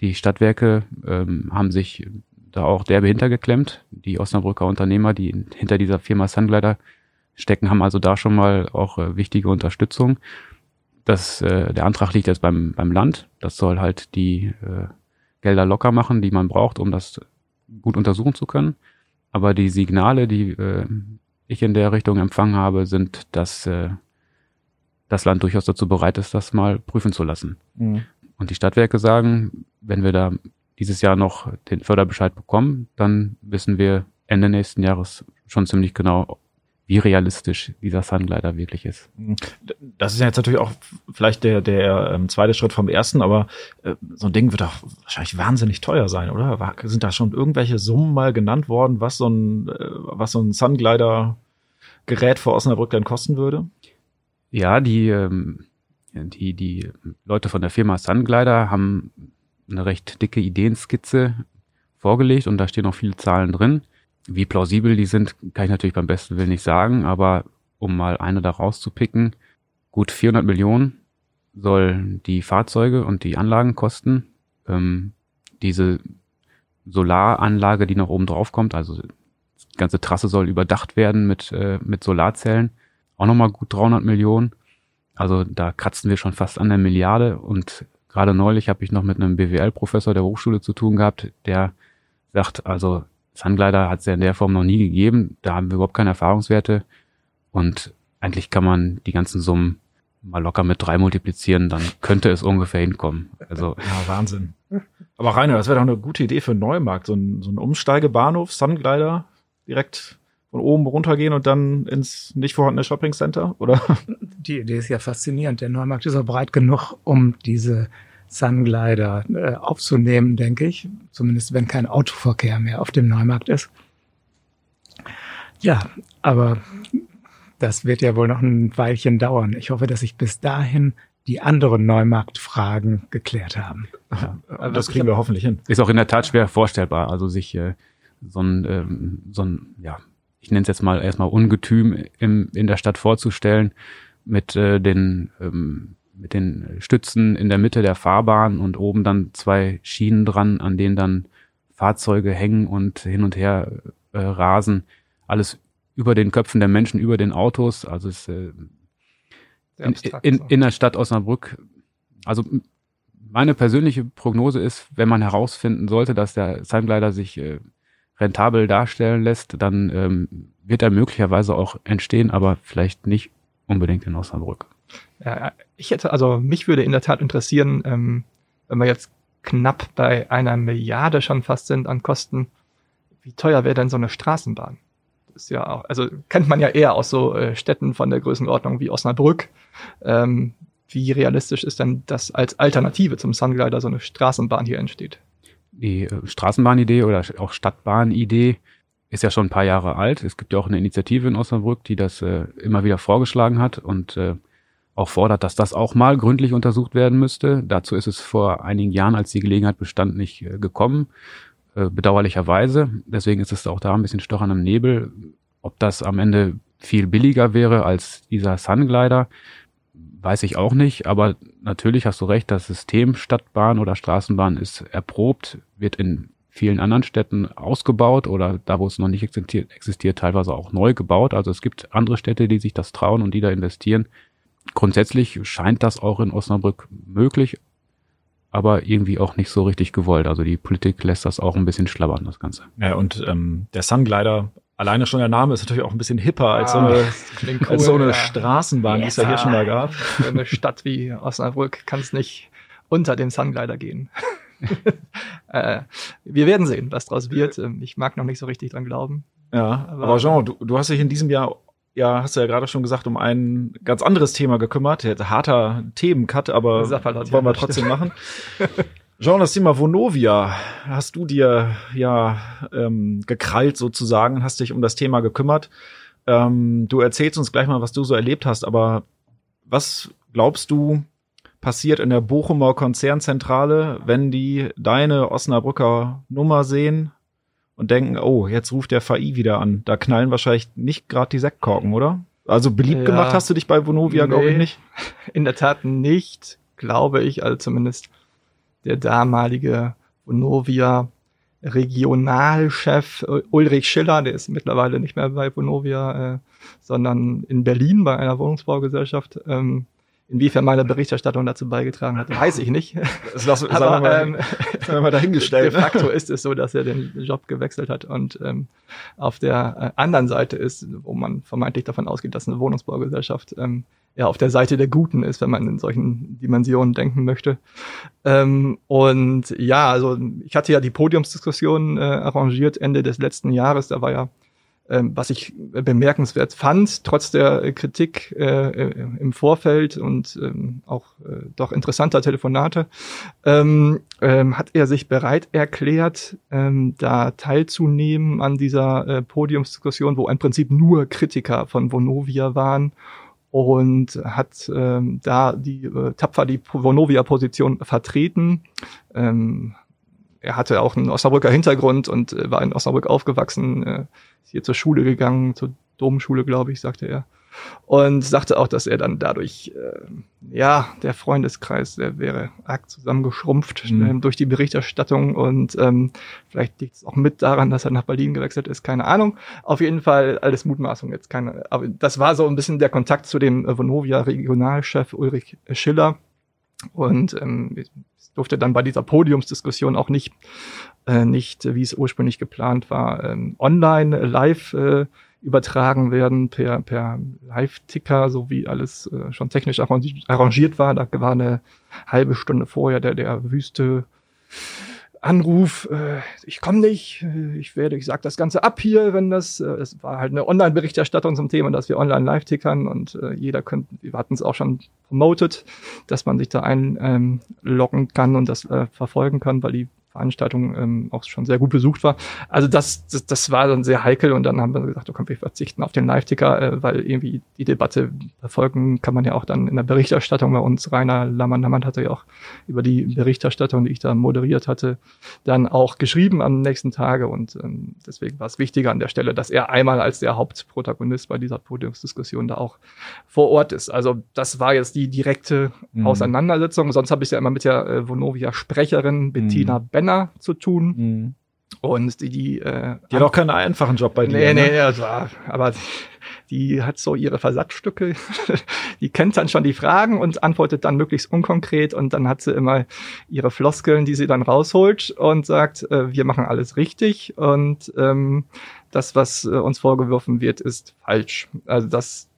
Die Stadtwerke ähm, haben sich da auch derbe hintergeklemmt. Die Osnabrücker Unternehmer, die hinter dieser Firma Sunglider stecken, haben also da schon mal auch äh, wichtige Unterstützung. Das, äh, der Antrag liegt jetzt beim, beim Land. Das soll halt die äh, Gelder locker machen, die man braucht, um das gut untersuchen zu können. Aber die Signale, die äh, ich in der Richtung empfangen habe, sind, dass äh, das Land durchaus dazu bereit ist, das mal prüfen zu lassen. Mhm. Und die Stadtwerke sagen, wenn wir da dieses Jahr noch den Förderbescheid bekommen, dann wissen wir Ende nächsten Jahres schon ziemlich genau, wie realistisch dieser Sunglider wirklich ist. Das ist ja jetzt natürlich auch vielleicht der, der ähm, zweite Schritt vom ersten, aber äh, so ein Ding wird doch wahrscheinlich wahnsinnig teuer sein, oder? War, sind da schon irgendwelche Summen mal genannt worden, was so ein, äh, was so ein Sunglider Gerät vor Osnabrück dann kosten würde? Ja, die, ähm, die, die Leute von der Firma Sunglider haben eine recht dicke Ideenskizze vorgelegt und da stehen auch viele Zahlen drin. Wie plausibel die sind, kann ich natürlich beim besten Willen nicht sagen, aber um mal eine da rauszupicken, gut 400 Millionen soll die Fahrzeuge und die Anlagen kosten. Ähm, diese Solaranlage, die noch oben drauf kommt, also die ganze Trasse soll überdacht werden mit, äh, mit Solarzellen, auch nochmal gut 300 Millionen. Also da kratzen wir schon fast an der Milliarde und Gerade neulich habe ich noch mit einem BWL-Professor der Hochschule zu tun gehabt, der sagt, also Sunglider hat es ja in der Form noch nie gegeben, da haben wir überhaupt keine Erfahrungswerte und eigentlich kann man die ganzen Summen mal locker mit drei multiplizieren, dann könnte es ungefähr hinkommen. Also ja, Wahnsinn. Aber Rainer, das wäre doch eine gute Idee für einen Neumarkt, so ein, so ein Umsteigebahnhof, Sunglider, direkt von oben runtergehen und dann ins nicht vorhandene Shopping Center, oder? Die Idee ist ja faszinierend. Der Neumarkt ist auch breit genug, um diese Sunglider äh, aufzunehmen, denke ich. Zumindest wenn kein Autoverkehr mehr auf dem Neumarkt ist. Ja, aber das wird ja wohl noch ein Weilchen dauern. Ich hoffe, dass sich bis dahin die anderen Neumarktfragen geklärt haben. Ja, das kriegen wir hoffentlich hin. Ist auch in der Tat schwer vorstellbar. Also sich äh, so ein, ähm, so ein ja, ich nenne es jetzt mal erstmal Ungetüm im, in der Stadt vorzustellen, mit äh, den ähm, mit den Stützen in der Mitte der Fahrbahn und oben dann zwei Schienen dran, an denen dann Fahrzeuge hängen und hin und her äh, rasen. Alles über den Köpfen der Menschen, über den Autos. Also es äh, in, in, in der Stadt Osnabrück. Also meine persönliche Prognose ist, wenn man herausfinden sollte, dass der Sunglider sich äh, rentabel darstellen lässt, dann ähm, wird er möglicherweise auch entstehen, aber vielleicht nicht unbedingt in Osnabrück. Ja, ich hätte, also mich würde in der Tat interessieren, ähm, wenn wir jetzt knapp bei einer Milliarde schon fast sind an Kosten, wie teuer wäre denn so eine Straßenbahn? Das ist ja auch, also kennt man ja eher aus so äh, Städten von der Größenordnung wie Osnabrück. Ähm, wie realistisch ist denn, dass als Alternative zum Sunglider so eine Straßenbahn hier entsteht? die äh, Straßenbahnidee oder auch Stadtbahnidee ist ja schon ein paar Jahre alt. Es gibt ja auch eine Initiative in Osnabrück, die das äh, immer wieder vorgeschlagen hat und äh, auch fordert, dass das auch mal gründlich untersucht werden müsste. Dazu ist es vor einigen Jahren, als die Gelegenheit bestand, nicht äh, gekommen, äh, bedauerlicherweise. Deswegen ist es auch da ein bisschen Stochern im Nebel. Ob das am Ende viel billiger wäre als dieser Sunglider, weiß ich auch nicht, aber natürlich hast du recht, das System Stadtbahn oder Straßenbahn ist erprobt, wird in vielen anderen Städten ausgebaut oder da, wo es noch nicht existiert, existiert, teilweise auch neu gebaut. Also es gibt andere Städte, die sich das trauen und die da investieren. Grundsätzlich scheint das auch in Osnabrück möglich, aber irgendwie auch nicht so richtig gewollt. Also die Politik lässt das auch ein bisschen schlabbern, das Ganze. Ja, und ähm, der Sunglider, alleine schon der Name ist natürlich auch ein bisschen hipper als so eine, Ah, cool, als so eine ja. Straßenbahn, die es ja hier schon mal gab. Für eine Stadt wie Osnabrück kann es nicht unter dem Sunglider gehen. äh, wir werden sehen, was draus wird. Ähm, Ich mag noch nicht so richtig dran glauben. Ja, Aber- aber Jean, du, du hast dich in diesem Jahr, ja, hast du ja gerade schon gesagt, um ein ganz anderes Thema gekümmert. Harter Themencut, aber wollen wir trotzdem machen. Jean, das Thema Vonovia hast du dir ja ähm, gekrallt sozusagen hast dich um das Thema gekümmert. Ähm, du erzählst uns gleich mal, was du so erlebt hast, aber was glaubst du passiert in der Bochumer Konzernzentrale, wenn die deine Osnabrücker Nummer sehen und denken, oh, jetzt ruft der VI wieder an. Da knallen wahrscheinlich nicht gerade die Sektkorken, oder? Also beliebt Ja. gemacht hast du dich bei Vonovia, glaube ich, Nee. nicht. In der Tat nicht, glaube ich, also zumindest der damalige Vonovia Regionalchef äh, Ulrich Schiller, der ist mittlerweile nicht mehr bei Vonovia, äh, sondern in Berlin bei einer Wohnungsbaugesellschaft. Ähm, inwiefern meine Berichterstattung dazu beigetragen hat, weiß ich nicht. Das lassen Aber sagen wir ähm, mal, sagen wir mal dahingestellt. De facto ist es so, dass er den Job gewechselt hat und ähm, auf der äh, anderen Seite ist, wo man vermeintlich davon ausgeht, dass eine Wohnungsbaugesellschaft ähm, ja auf der Seite der Guten ist, wenn man in solchen Dimensionen denken möchte. Ähm, und ja, also ich hatte ja die Podiumsdiskussion äh, arrangiert Ende des letzten Jahres. Da war ja was ich bemerkenswert fand, trotz der Kritik äh, äh, im Vorfeld und ähm, auch äh, doch interessanter Telefonate, ähm, ähm, hat er sich bereit erklärt, ähm, da teilzunehmen an dieser äh, Podiumsdiskussion, wo im Prinzip nur Kritiker von Vonovia waren und hat ähm, da die äh, tapfer die Vonovia-Position vertreten. Ähm, er hatte auch einen Osnabrücker Hintergrund und äh, war in Osnabrück aufgewachsen, äh, ist hier zur Schule gegangen, zur Domschule, glaube ich, sagte er. Und sagte auch, dass er dann dadurch, äh, ja, der Freundeskreis, der wäre arg zusammengeschrumpft Mhm. ähm, durch die Berichterstattung und ähm, vielleicht liegt es auch mit daran, dass er nach Berlin gewechselt ist, keine Ahnung. Auf jeden Fall alles Mutmaßung jetzt keine, aber das war so ein bisschen der Kontakt zu dem äh, Vonovia Regionalchef Ulrich Schiller. Und ähm, es durfte dann bei dieser Podiumsdiskussion auch nicht, äh, nicht, wie es ursprünglich geplant war, ähm, online live äh, übertragen werden per, per Live-Ticker, so wie alles äh, schon technisch arrangi- arrangiert war. Da war eine halbe Stunde vorher der, der wüste Anruf, äh, ich komme nicht, äh, ich werde, ich sag das Ganze ab hier, wenn das, äh, es war halt eine Online-Berichterstattung zum Thema, dass wir online live tickern und äh, jeder könnte, wir hatten es auch schon promoted, dass man sich da einloggen ähm, kann und das äh, verfolgen kann, weil die Veranstaltung ähm, auch schon sehr gut besucht war. Also das, das, das war dann sehr heikel und dann haben wir gesagt, okay, wir verzichten auf den Live-Ticker, äh, weil irgendwie die Debatte verfolgen kann man ja auch dann in der Berichterstattung bei uns. Rainer Lammann-Lammann hatte ja auch über die Berichterstattung, die ich da moderiert hatte, dann auch geschrieben am nächsten Tage und ähm, deswegen war es wichtiger an der Stelle, dass er einmal als der Hauptprotagonist bei dieser Podiumsdiskussion da auch vor Ort ist. Also das war jetzt die direkte Mhm. Auseinandersetzung. Sonst habe ich ja immer mit der äh, Vonovia-Sprecherin Bettina Mhm. Benner zu tun Mhm. und die die, äh, Die hat auch keinen einfachen Job bei dir. Nee, ne? nee, also, aber die hat so ihre Versatzstücke. die kennt dann schon die Fragen und antwortet dann möglichst unkonkret und dann hat sie immer ihre Floskeln, die sie dann rausholt und sagt, äh, wir machen alles richtig und ähm, das, was äh, uns vorgeworfen wird, ist falsch. Also das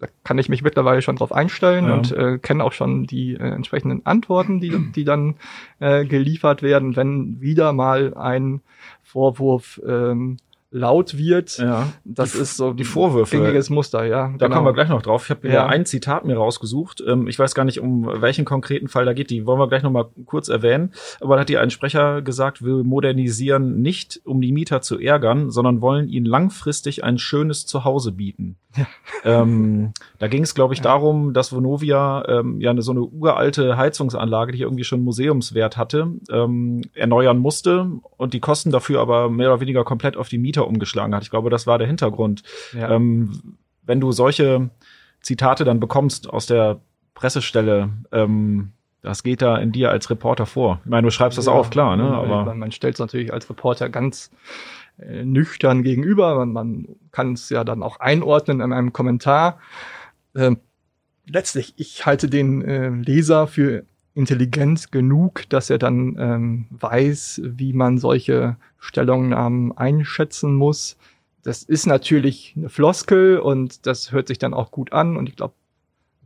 da kann ich mich mittlerweile schon drauf einstellen Ja. und äh, kenne auch schon die äh, entsprechenden Antworten, die, die dann äh, geliefert werden, wenn wieder mal ein Vorwurf ähm, laut wird. Ja. Das die, ist so die Vorwürfe. gängiges Muster, ja. genau. Da kommen wir gleich noch drauf. Ich habe Ja. ja ein Zitat mir rausgesucht. Ähm, Ich weiß gar nicht, um welchen konkreten Fall da geht. Die wollen wir gleich noch mal kurz erwähnen. Aber da hat hier ein Sprecher gesagt, wir modernisieren nicht, um die Mieter zu ärgern, sondern wollen ihnen langfristig ein schönes Zuhause bieten. Ja. Ähm, da ging es, glaube ich, Ja. darum, dass Vonovia ähm, ja eine, so eine uralte Heizungsanlage, die irgendwie schon Museumswert hatte, ähm, erneuern musste und die Kosten dafür aber mehr oder weniger komplett auf die Mieter umgeschlagen hat. Ich glaube, das war der Hintergrund. ja. Ähm, wenn du solche Zitate dann bekommst aus der Pressestelle, ähm, das geht da in dir als Reporter vor. Ich meine, du schreibst das ja, auf, klar, ne? Aber man, man stellt es natürlich als Reporter ganz äh, nüchtern gegenüber. Man, man kann es ja dann auch einordnen in einem Kommentar. Ähm, letztlich, ich halte den äh, Leser für intelligent genug, dass er dann ähm, weiß, wie man solche Stellungnahmen einschätzen muss. Das ist natürlich eine Floskel und das hört sich dann auch gut an und ich glaube,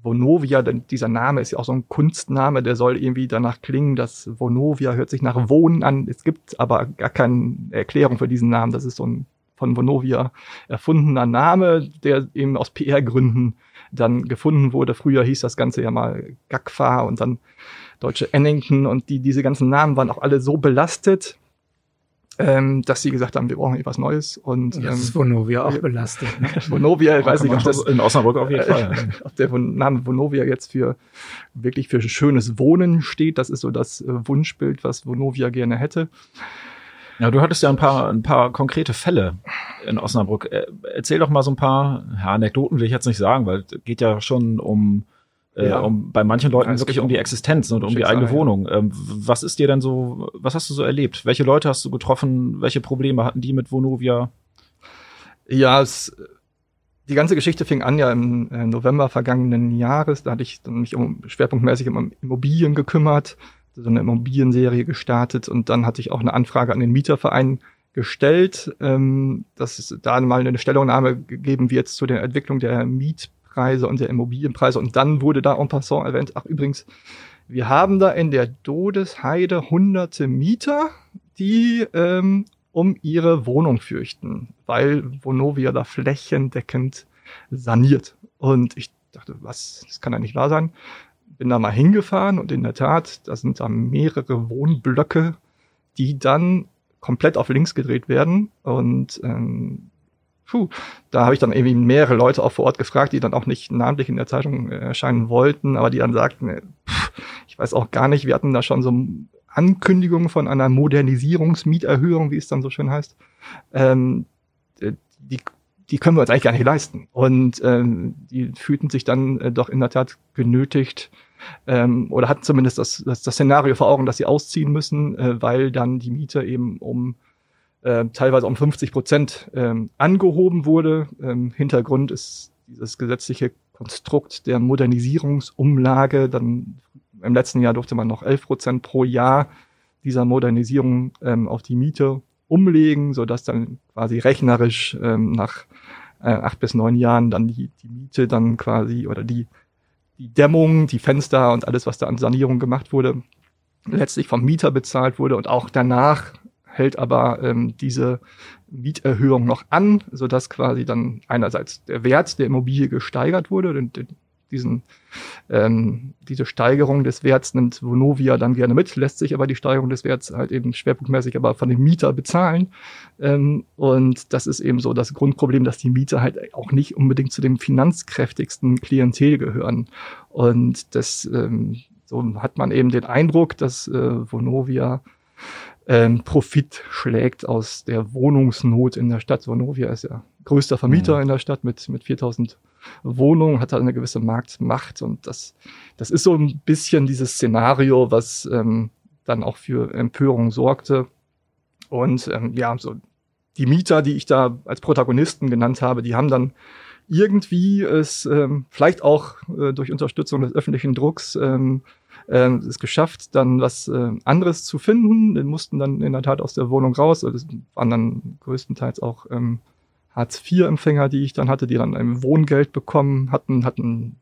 Vonovia, denn dieser Name ist ja auch so ein Kunstname, der soll irgendwie danach klingen, dass Vonovia hört sich nach Wohnen an. Es gibt aber gar keine Erklärung für diesen Namen. Das ist so ein von Vonovia erfundener Name, der eben aus PR-Gründen dann gefunden wurde. Früher hieß das Ganze ja mal Gagfa und dann Deutsche Ennington und die, diese ganzen Namen waren auch alle so belastet, ähm, dass sie gesagt haben, wir brauchen etwas Neues. Und das ähm, ist Vonovia auch belastet. Ne? Vonovia, ich weiß nicht, ob das in Osnabrück auf jeden Fall. Äh, ob der Name Vonovia jetzt für wirklich für schönes Wohnen steht. Das ist so das äh, Wunschbild, was Vonovia gerne hätte. Ja, du hattest ja ein paar, ein paar konkrete Fälle in Osnabrück. Äh, erzähl doch mal so ein paar ja, Anekdoten, will ich jetzt nicht sagen, weil es geht ja schon um äh, ja. um bei manchen Leuten wirklich um die Existenz und um die eigene Wohnung. Ähm, was ist dir denn so, was hast du so erlebt? Welche Leute hast du getroffen? Welche Probleme hatten die mit Vonovia? Ja, es, die ganze Geschichte fing an ja im äh, November vergangenen Jahres. Da hatte ich dann mich um, schwerpunktmäßig um Immobilien gekümmert, so eine Immobilienserie gestartet und dann hatte ich auch eine Anfrage an den Mieterverein gestellt, ähm, dass es da mal eine Stellungnahme gegeben wird zu der Entwicklung der Miet Preise und der Immobilienpreise. Und dann wurde da en passant erwähnt, ach übrigens, wir haben da in der Dodesheide hunderte Mieter, die ähm, um ihre Wohnung fürchten, weil Vonovia da flächendeckend saniert. Und ich dachte, was, das kann ja nicht wahr sein. Bin da mal hingefahren und in der Tat, da sind da mehrere Wohnblöcke, die dann komplett auf links gedreht werden und ähm, puh, da habe ich dann irgendwie mehrere Leute auch vor Ort gefragt, die dann auch nicht namentlich in der Zeitung äh, erscheinen wollten, aber die dann sagten, äh, pff, ich weiß auch gar nicht, wir hatten da schon so Ankündigungen von einer Modernisierungsmieterhöhung, wie es dann so schön heißt. Ähm, die, die können wir uns eigentlich gar nicht leisten. Und ähm, die fühlten sich dann äh, doch in der Tat genötigt, ähm, oder hatten zumindest das, das, das Szenario vor Augen, dass sie ausziehen müssen, äh, weil dann die Miete eben um äh, teilweise um 50 Prozent ähm, angehoben wurde. Ähm, Hintergrund ist dieses gesetzliche Konstrukt der Modernisierungsumlage. Dann im letzten Jahr durfte man noch 11 Prozent pro Jahr dieser Modernisierung ähm, auf die Miete umlegen, so dass dann quasi rechnerisch ähm, nach äh, acht bis neun Jahren dann die, die Miete dann quasi oder die, die Dämmung, die Fenster und alles, was da an Sanierung gemacht wurde, letztlich vom Mieter bezahlt wurde und auch danach hält aber ähm, diese Mieterhöhung noch an, so dass quasi dann einerseits der Wert der Immobilie gesteigert wurde. Und diesen, ähm, diese Steigerung des Werts nimmt Vonovia dann gerne mit, lässt sich aber die Steigerung des Werts halt eben schwerpunktmäßig aber von dem Mieter bezahlen. Ähm, und das ist eben so das Grundproblem, dass die Mieter halt auch nicht unbedingt zu dem finanzkräftigsten Klientel gehören. Und das ähm, so hat man eben den Eindruck, dass äh, Vonovia ähm, Profit schlägt aus der Wohnungsnot in der Stadt. Vonovia ist ja größter Vermieter mhm. in der Stadt mit, mit 4000 Wohnungen, hat halt eine gewisse Marktmacht und das, das ist so ein bisschen dieses Szenario, was ähm, dann auch für Empörung sorgte. Und ähm, ja, so die Mieter, die ich da als Protagonisten genannt habe, die haben dann irgendwie es ähm, vielleicht auch äh, durch Unterstützung des öffentlichen Drucks ähm, äh, es geschafft, dann was äh, anderes zu finden. Die mussten dann in der Tat aus der Wohnung raus. Also das waren dann größtenteils auch ähm, Hartz-IV-Empfänger, die ich dann hatte, die dann ein Wohngeld bekommen hatten, hatten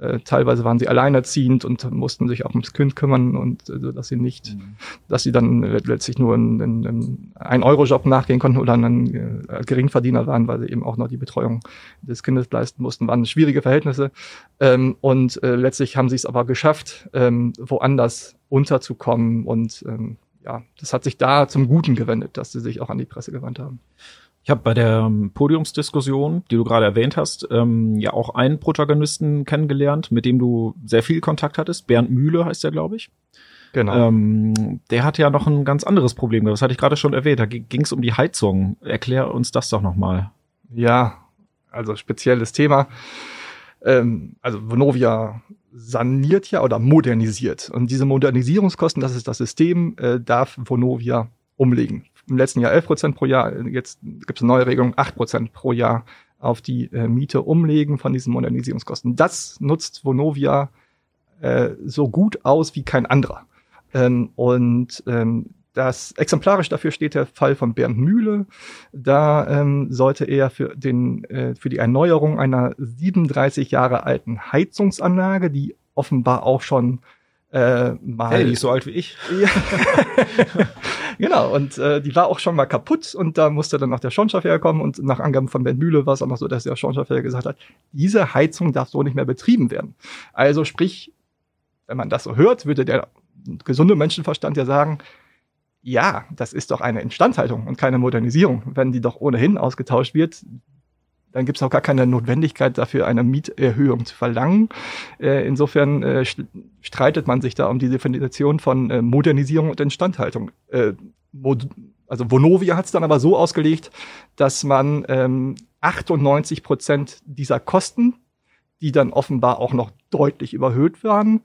äh, teilweise waren sie alleinerziehend und mussten sich auch ums Kind kümmern und äh, dass sie nicht, mhm. dass sie dann letztlich nur einen, einen, einen Euro-Job nachgehen konnten oder einen äh, Geringverdiener waren, weil sie eben auch noch die Betreuung des Kindes leisten mussten, waren schwierige Verhältnisse. Ähm, und äh, letztlich haben sie es aber geschafft, ähm, woanders unterzukommen und ähm, ja, das hat sich da zum Guten gewendet, dass sie sich auch an die Presse gewandt haben. Ich habe bei der ähm, Podiumsdiskussion, die du gerade erwähnt hast, ähm, ja auch einen Protagonisten kennengelernt, mit dem du sehr viel Kontakt hattest. Bernd Mühle heißt er, glaube ich. Genau. Ähm, der hat ja noch ein ganz anderes Problem. Das hatte ich gerade schon erwähnt. Da ging es um die Heizung. Erklär uns das doch noch mal. Ja, also spezielles Thema. Ähm, also Vonovia saniert ja oder modernisiert. Und diese Modernisierungskosten, das ist das System, äh, darf Vonovia umlegen. Im letzten Jahr 11 Prozent pro Jahr, jetzt gibt es eine neue Regelung, 8 Prozent pro Jahr auf die äh, Miete umlegen von diesen Modernisierungskosten. Das nutzt Vonovia äh, so gut aus wie kein anderer. Ähm, und ähm, das exemplarisch dafür steht der Fall von Bernd Mühle. Da ähm, sollte er für den äh, für die Erneuerung einer 37 Jahre alten Heizungsanlage, die offenbar auch schon äh, mal. Hey, die ist so alt wie ich. Ja. genau, und äh, die war auch schon mal kaputt und da musste dann noch der Schornsteinfeger kommen und nach Angaben von Ben Mühle war es auch noch so, dass der Schornsteinfeger gesagt hat, diese Heizung darf so nicht mehr betrieben werden. Also sprich, wenn man das so hört, würde der gesunde Menschenverstand ja sagen, ja, das ist doch eine Instandhaltung und keine Modernisierung. Wenn die doch ohnehin ausgetauscht wird, dann gibt es auch gar keine Notwendigkeit dafür, eine Mieterhöhung zu verlangen. Äh, insofern äh, streitet man sich da um die Definition von äh, Modernisierung und Instandhaltung. Also Vonovia hat es dann aber so ausgelegt, dass man ähm, 98 Prozent dieser Kosten, die dann offenbar auch noch deutlich überhöht waren,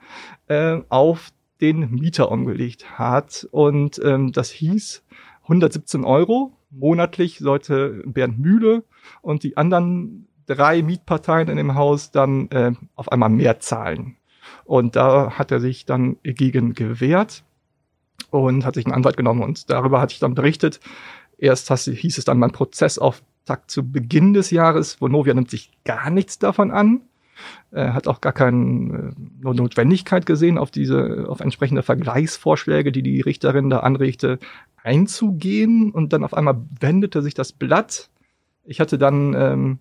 auf den Mieter umgelegt hat. Und ähm, das hieß 117 Euro monatlich sollte Bernd Mühle und die anderen drei Mietparteien in dem Haus dann äh, auf einmal mehr zahlen. Und da hat er sich dann gegen gewehrt und hat sich einen Anwalt genommen und darüber hatte ich dann berichtet. Erst hieß es dann mein Prozessauftakt zu Beginn des Jahres. Vonovia nimmt sich gar nichts davon an. Er hat auch gar keine äh, Notwendigkeit gesehen, auf diese, auf entsprechende Vergleichsvorschläge, die die Richterin da anregte, einzugehen. Und dann auf einmal wendete sich das Blatt ich hatte dann ähm,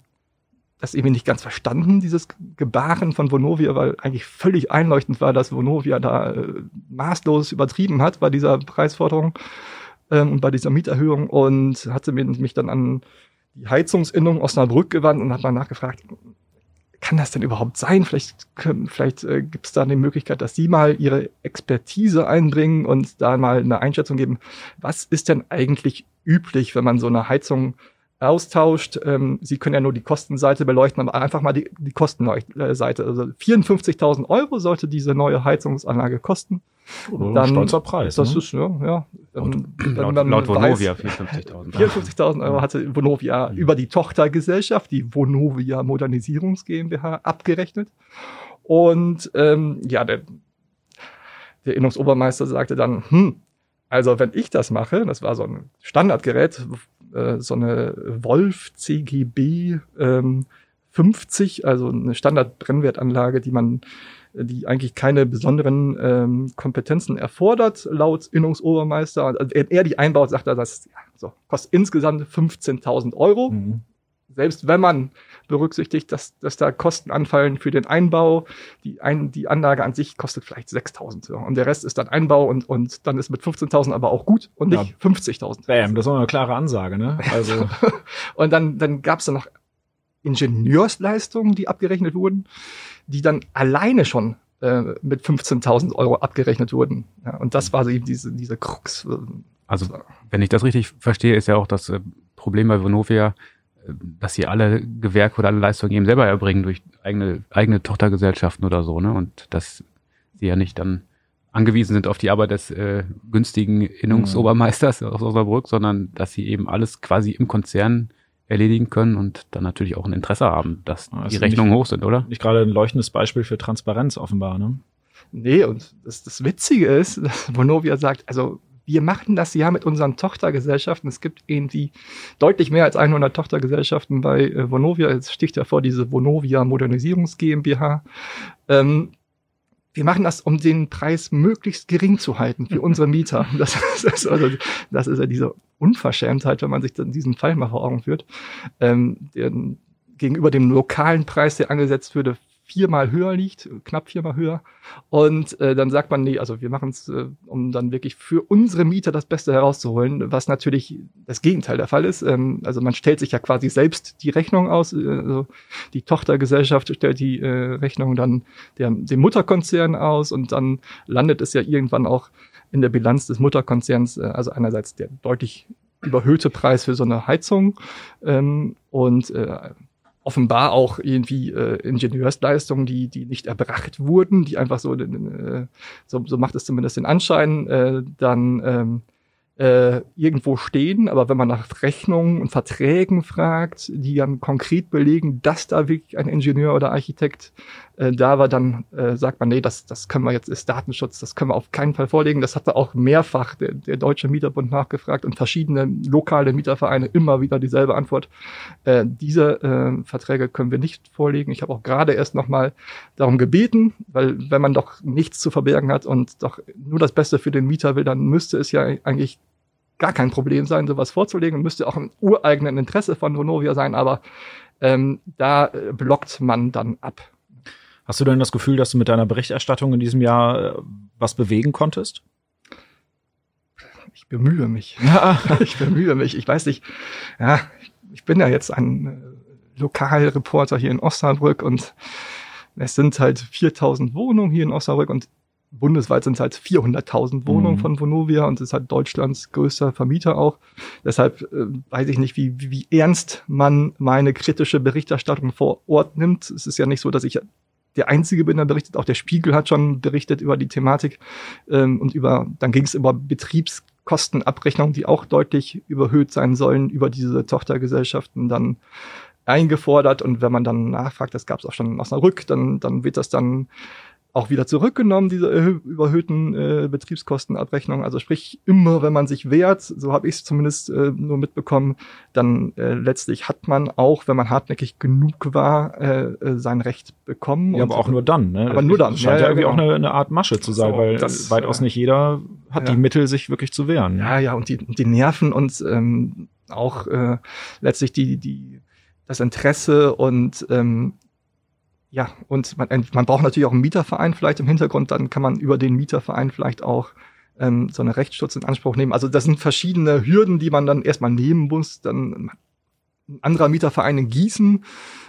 das irgendwie nicht ganz verstanden, dieses Gebaren von Vonovia, weil eigentlich völlig einleuchtend war, dass Vonovia da äh, maßlos übertrieben hat bei dieser Preisforderung ähm, und bei dieser Mieterhöhung und hatte mich dann an die Heizungsinnung Osnabrück gewandt und hat mal nachgefragt, kann das denn überhaupt sein? Vielleicht, vielleicht äh, gibt es da eine Möglichkeit, dass Sie mal Ihre Expertise einbringen und da mal eine Einschätzung geben. Was ist denn eigentlich üblich, wenn man so eine Heizung austauscht. Ähm, Sie können ja nur die Kostenseite beleuchten, aber einfach mal die, die Kostenseite. Also 54.000 Euro sollte diese neue Heizungsanlage kosten. Oh, dann, stolzer Preis. Das ne? ist, ja, ja. Dann, laut, laut, laut Vonovia 54.000 54.000 Euro hatte Vonovia mhm. über die Tochtergesellschaft, die Vonovia Modernisierungs GmbH, abgerechnet. Und ähm, ja, der, der Innungsobermeister sagte dann, hm, also wenn ich das mache, das war so ein Standardgerät, äh, so eine Wolf CGB ähm, 50, also eine Standardbrennwertanlage, die man die eigentlich keine besonderen ähm, Kompetenzen erfordert, laut Innungsobermeister. Also, wenn er die einbaut, sagt er, das ja, so, kostet insgesamt 15.000 Euro. Mhm selbst wenn man berücksichtigt, dass, dass da Kosten anfallen für den Einbau, die, ein, die Anlage an sich kostet vielleicht 6.000 und der Rest ist dann Einbau und, und dann ist mit 15.000 aber auch gut und nicht ja. 50.000. Bam, das ist eine klare Ansage, ne? Also und dann, dann gab es da noch Ingenieursleistungen, die abgerechnet wurden, die dann alleine schon äh, mit 15.000 Euro abgerechnet wurden. Ja, und das war eben diese, diese Krux. Also, wenn ich das richtig verstehe, ist ja auch das äh, Problem bei Vonovia, dass sie alle Gewerke oder alle Leistungen eben selber erbringen durch eigene, eigene Tochtergesellschaften oder so, ne? Und dass sie ja nicht dann angewiesen sind auf die Arbeit des äh, günstigen Innungsobermeisters mhm. aus Osnabrück, sondern dass sie eben alles quasi im Konzern erledigen können und dann natürlich auch ein Interesse haben, dass das die Rechnungen hoch sind, oder? Nicht gerade ein leuchtendes Beispiel für Transparenz offenbar, ne? Nee, und das, das Witzige ist, dass Vonovia sagt, also wir machen das ja mit unseren Tochtergesellschaften. Es gibt irgendwie deutlich mehr als 100 Tochtergesellschaften bei äh, Vonovia. Es sticht ja vor diese Vonovia Modernisierungs GmbH. Ähm, wir machen das, um den Preis möglichst gering zu halten für unsere Mieter. Das ist, also, das ist ja diese Unverschämtheit, wenn man sich dann diesen Fall mal vor Augen führt. Ähm, der, gegenüber dem lokalen Preis, der angesetzt würde, viermal höher liegt, knapp viermal höher. Und äh, dann sagt man, nee, also wir machen es, äh, um dann wirklich für unsere Mieter das Beste herauszuholen, was natürlich das Gegenteil der Fall ist. Ähm, also man stellt sich ja quasi selbst die Rechnung aus. Äh, also die Tochtergesellschaft stellt die äh, Rechnung dann der, dem Mutterkonzern aus und dann landet es ja irgendwann auch in der Bilanz des Mutterkonzerns, äh, also einerseits der deutlich überhöhte Preis für so eine Heizung ähm, und äh, offenbar auch irgendwie äh, Ingenieursleistungen, die, die nicht erbracht wurden, die einfach so, äh, so, so macht es zumindest den Anschein, äh, dann ähm, äh, irgendwo stehen, aber wenn man nach Rechnungen und Verträgen fragt, die dann konkret belegen, dass da wirklich ein Ingenieur oder Architekt äh, da war, dann äh, sagt man, nee, das, das können wir jetzt, ist Datenschutz, das können wir auf keinen Fall vorlegen. Das hatte auch mehrfach der, der Deutsche Mieterbund nachgefragt und verschiedene lokale Mietervereine immer wieder dieselbe Antwort. Äh, diese äh, Verträge können wir nicht vorlegen. Ich habe auch gerade erst nochmal darum gebeten, weil wenn man doch nichts zu verbergen hat und doch nur das Beste für den Mieter will, dann müsste es ja eigentlich gar kein Problem sein, sowas vorzulegen müsste auch im ureigenen Interesse von Vonovia sein, aber ähm, da äh, blockt man dann ab. Hast du denn das Gefühl, dass du mit deiner Berichterstattung in diesem Jahr äh, was bewegen konntest? Ich bemühe mich. Ich bemühe mich. Ich weiß nicht, ja, ich bin ja jetzt ein äh, Lokalreporter hier in Osnabrück und es sind halt 4000 Wohnungen hier in Osnabrück und bundesweit sind es halt 400.000 Wohnungen mhm. von Vonovia und es ist halt Deutschlands größter Vermieter auch. Deshalb äh, weiß ich nicht, wie, wie, wie ernst man meine kritische Berichterstattung vor Ort nimmt. Es ist ja nicht so, dass ich der Einzige bin, der berichtet. Auch der Spiegel hat schon berichtet über die Thematik ähm, und über, dann ging es über Betriebskostenabrechnungen, die auch deutlich überhöht sein sollen über diese Tochtergesellschaften dann eingefordert und wenn man dann nachfragt, das gab es auch schon in Osnabrück, dann, dann wird das dann auch wieder zurückgenommen, diese überhöhten äh, Betriebskostenabrechnungen. Also sprich, immer wenn man sich wehrt, so habe ich es zumindest äh, nur mitbekommen, dann äh, letztlich hat man auch, wenn man hartnäckig genug war, äh, äh sein Recht bekommen. Ja, aber auch nur dann. Ne? Aber nur dann. Scheint ja, ja irgendwie genau. auch eine, eine, Art Masche zu sein, so, weil das, weitaus nicht jeder hat ja. die Mittel, sich wirklich zu wehren. Ja, ja, und die, die Nerven und ähm, auch äh, letztlich die, die das Interesse und ähm, ja, und man, man braucht natürlich auch einen Mieterverein vielleicht im Hintergrund, dann kann man über den Mieterverein vielleicht auch ähm, so eine Rechtsschutz in Anspruch nehmen. Also das sind verschiedene Hürden, die man dann erstmal nehmen muss. Dann ein anderer Mieterverein in Gießen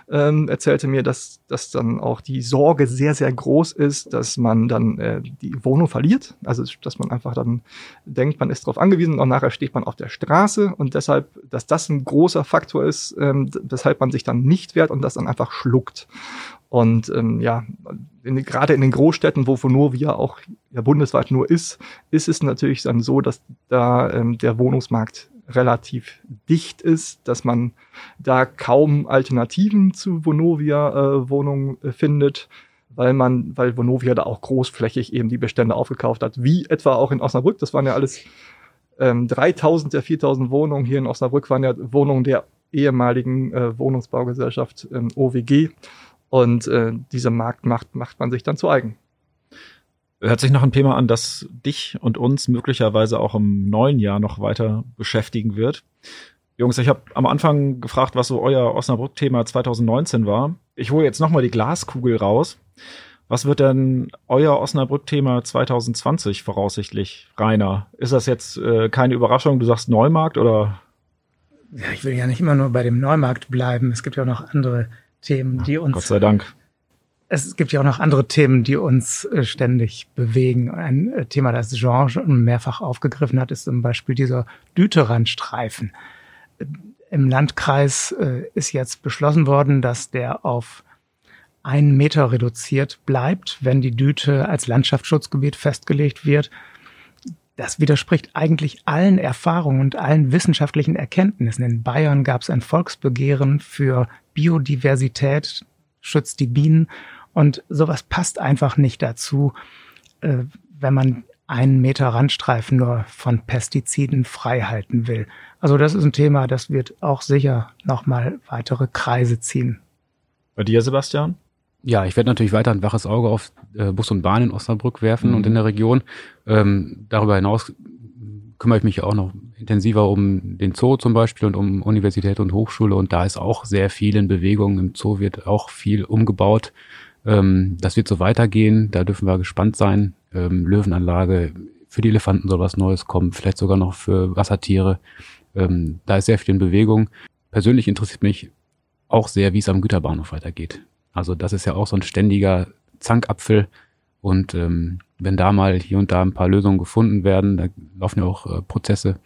ähm, erzählte mir, dass, dass dann auch die Sorge sehr, sehr groß ist, dass man dann äh, die Wohnung verliert. Also dass man einfach dann denkt, man ist darauf angewiesen und nachher steht man auf der Straße und deshalb, dass das ein großer Faktor ist, ähm, weshalb man sich dann nicht wehrt und das dann einfach schluckt. Und ähm, ja, in, gerade in den Großstädten, wo Vonovia auch ja, bundesweit nur ist, ist es natürlich dann so, dass da ähm, der Wohnungsmarkt relativ dicht ist, dass man da kaum Alternativen zu Vonovia-Wohnungen äh, findet, weil man, weil Vonovia da auch großflächig eben die Bestände aufgekauft hat, wie etwa auch in Osnabrück. Das waren ja alles ähm, 3000 der 4000 Wohnungen hier in Osnabrück waren ja Wohnungen der ehemaligen äh, Wohnungsbaugesellschaft ähm, OWG. Und äh, diese Marktmacht macht man sich dann zu eigen. Hört sich noch ein Thema an, das dich und uns möglicherweise auch im neuen Jahr noch weiter beschäftigen wird. Jungs, ich habe am Anfang gefragt, was so euer Osnabrück-Thema 2019 war. Ich hole jetzt noch mal die Glaskugel raus. Was wird denn euer Osnabrück-Thema 2020 voraussichtlich, Rainer? Ist das jetzt äh, keine Überraschung? Du sagst Neumarkt oder? Ja, ich will ja nicht immer nur bei dem Neumarkt bleiben. Es gibt ja auch noch andere Themen, die uns. Gott sei Dank. Es gibt ja auch noch andere Themen, die uns äh, ständig bewegen. Ein äh, Thema, das Jean schon mehrfach aufgegriffen hat, ist zum Beispiel dieser Düterandstreifen. Im Landkreis äh, ist jetzt beschlossen worden, dass der auf einen Meter reduziert bleibt, wenn die Düte als Landschaftsschutzgebiet festgelegt wird. Das widerspricht eigentlich allen Erfahrungen und allen wissenschaftlichen Erkenntnissen. In Bayern gab es ein Volksbegehren für Biodiversität, schützt die Bienen und sowas passt einfach nicht dazu, äh, wenn man einen Meter Randstreifen nur von Pestiziden frei halten will. Also das ist ein Thema, das wird auch sicher nochmal weitere Kreise ziehen. Bei dir, Sebastian? Ja, ich werde natürlich weiter ein waches Auge auf äh, Bus und Bahn in Osnabrück werfen mhm. und in der Region. Ähm, darüber hinaus kümmere ich mich auch noch intensiver um den Zoo zum Beispiel und um Universität und Hochschule und da ist auch sehr viel in Bewegung. Im Zoo wird auch viel umgebaut. Ähm, das wird so weitergehen, da dürfen wir gespannt sein. Ähm, Löwenanlage, für die Elefanten soll was Neues kommen, vielleicht sogar noch für Wassertiere. Ähm, da ist sehr viel in Bewegung. Persönlich interessiert mich auch sehr, wie es am Güterbahnhof weitergeht. Also das ist ja auch so ein ständiger Zankapfel. Und ähm, wenn da mal hier und da ein paar Lösungen gefunden werden, da laufen ja auch äh, Prozesse,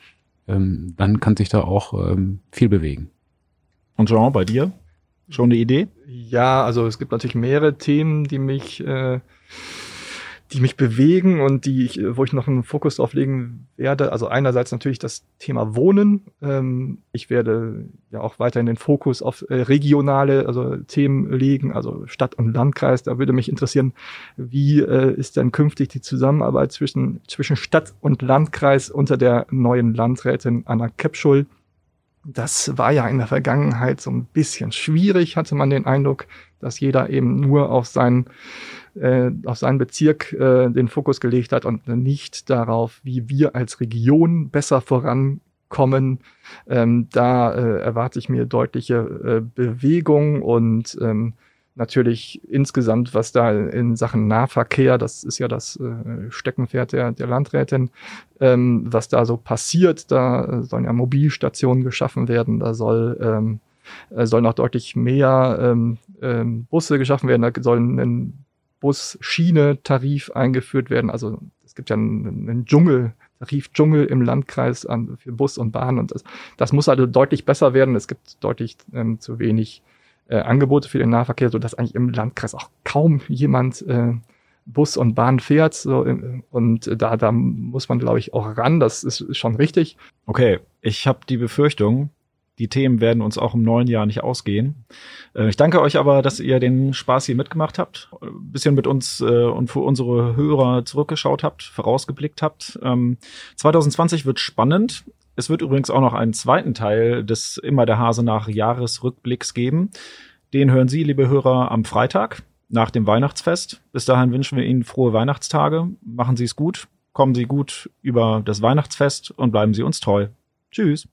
ähm, dann kann sich da auch ähm, viel bewegen. Und Jean, bei dir? Schon eine Idee? Ja, also es gibt natürlich mehrere Themen, die mich äh, die mich bewegen und die ich, wo ich noch einen Fokus drauf legen werde. Also einerseits natürlich das Thema Wohnen. Ähm, ich werde ja auch weiterhin den Fokus auf äh, regionale also Themen legen, also Stadt und Landkreis. Da würde mich interessieren, wie äh, ist denn künftig die Zusammenarbeit zwischen, zwischen Stadt und Landkreis unter der neuen Landrätin Anna Kepschul. Das war ja in der Vergangenheit so ein bisschen schwierig, hatte man den Eindruck, dass jeder eben nur auf seinen äh, auf seinen Bezirk äh, den Fokus gelegt hat und nicht darauf, wie wir als Region besser vorankommen. Ähm, da äh, erwarte ich mir deutliche äh, Bewegung und ähm, natürlich insgesamt, was da in Sachen Nahverkehr, das ist ja das äh, Steckenpferd der, der Landrätin, ähm, was da so passiert, da sollen ja Mobilstationen geschaffen werden, da soll ähm, äh, sollen auch deutlich mehr ähm, ähm, Busse geschaffen werden, da sollen ein Bus-Schiene-Tarif eingeführt werden. Also es gibt ja einen, einen Dschungel, Tarif-Dschungel im Landkreis an, für Bus und Bahn und das, das muss also deutlich besser werden. Es gibt deutlich ähm, zu wenig äh, Angebote für den Nahverkehr, so dass eigentlich im Landkreis auch kaum jemand äh, Bus und Bahn fährt. So, äh, und da, da muss man, glaube ich, auch ran. Das ist schon richtig. Okay, ich habe die Befürchtung, die Themen werden uns auch im neuen Jahr nicht ausgehen. Äh, ich danke euch aber, dass ihr den Spaß hier mitgemacht habt, ein bisschen mit uns äh, und für unsere Hörer zurückgeschaut habt, vorausgeblickt habt. Ähm, 2020 wird spannend. Es wird übrigens auch noch einen zweiten Teil des Immer der Hase nach Jahresrückblicks geben. Den hören Sie, liebe Hörer, am Freitag nach dem Weihnachtsfest. Bis dahin wünschen wir Ihnen frohe Weihnachtstage. Machen Sie es gut, kommen Sie gut über das Weihnachtsfest und bleiben Sie uns treu. Tschüss.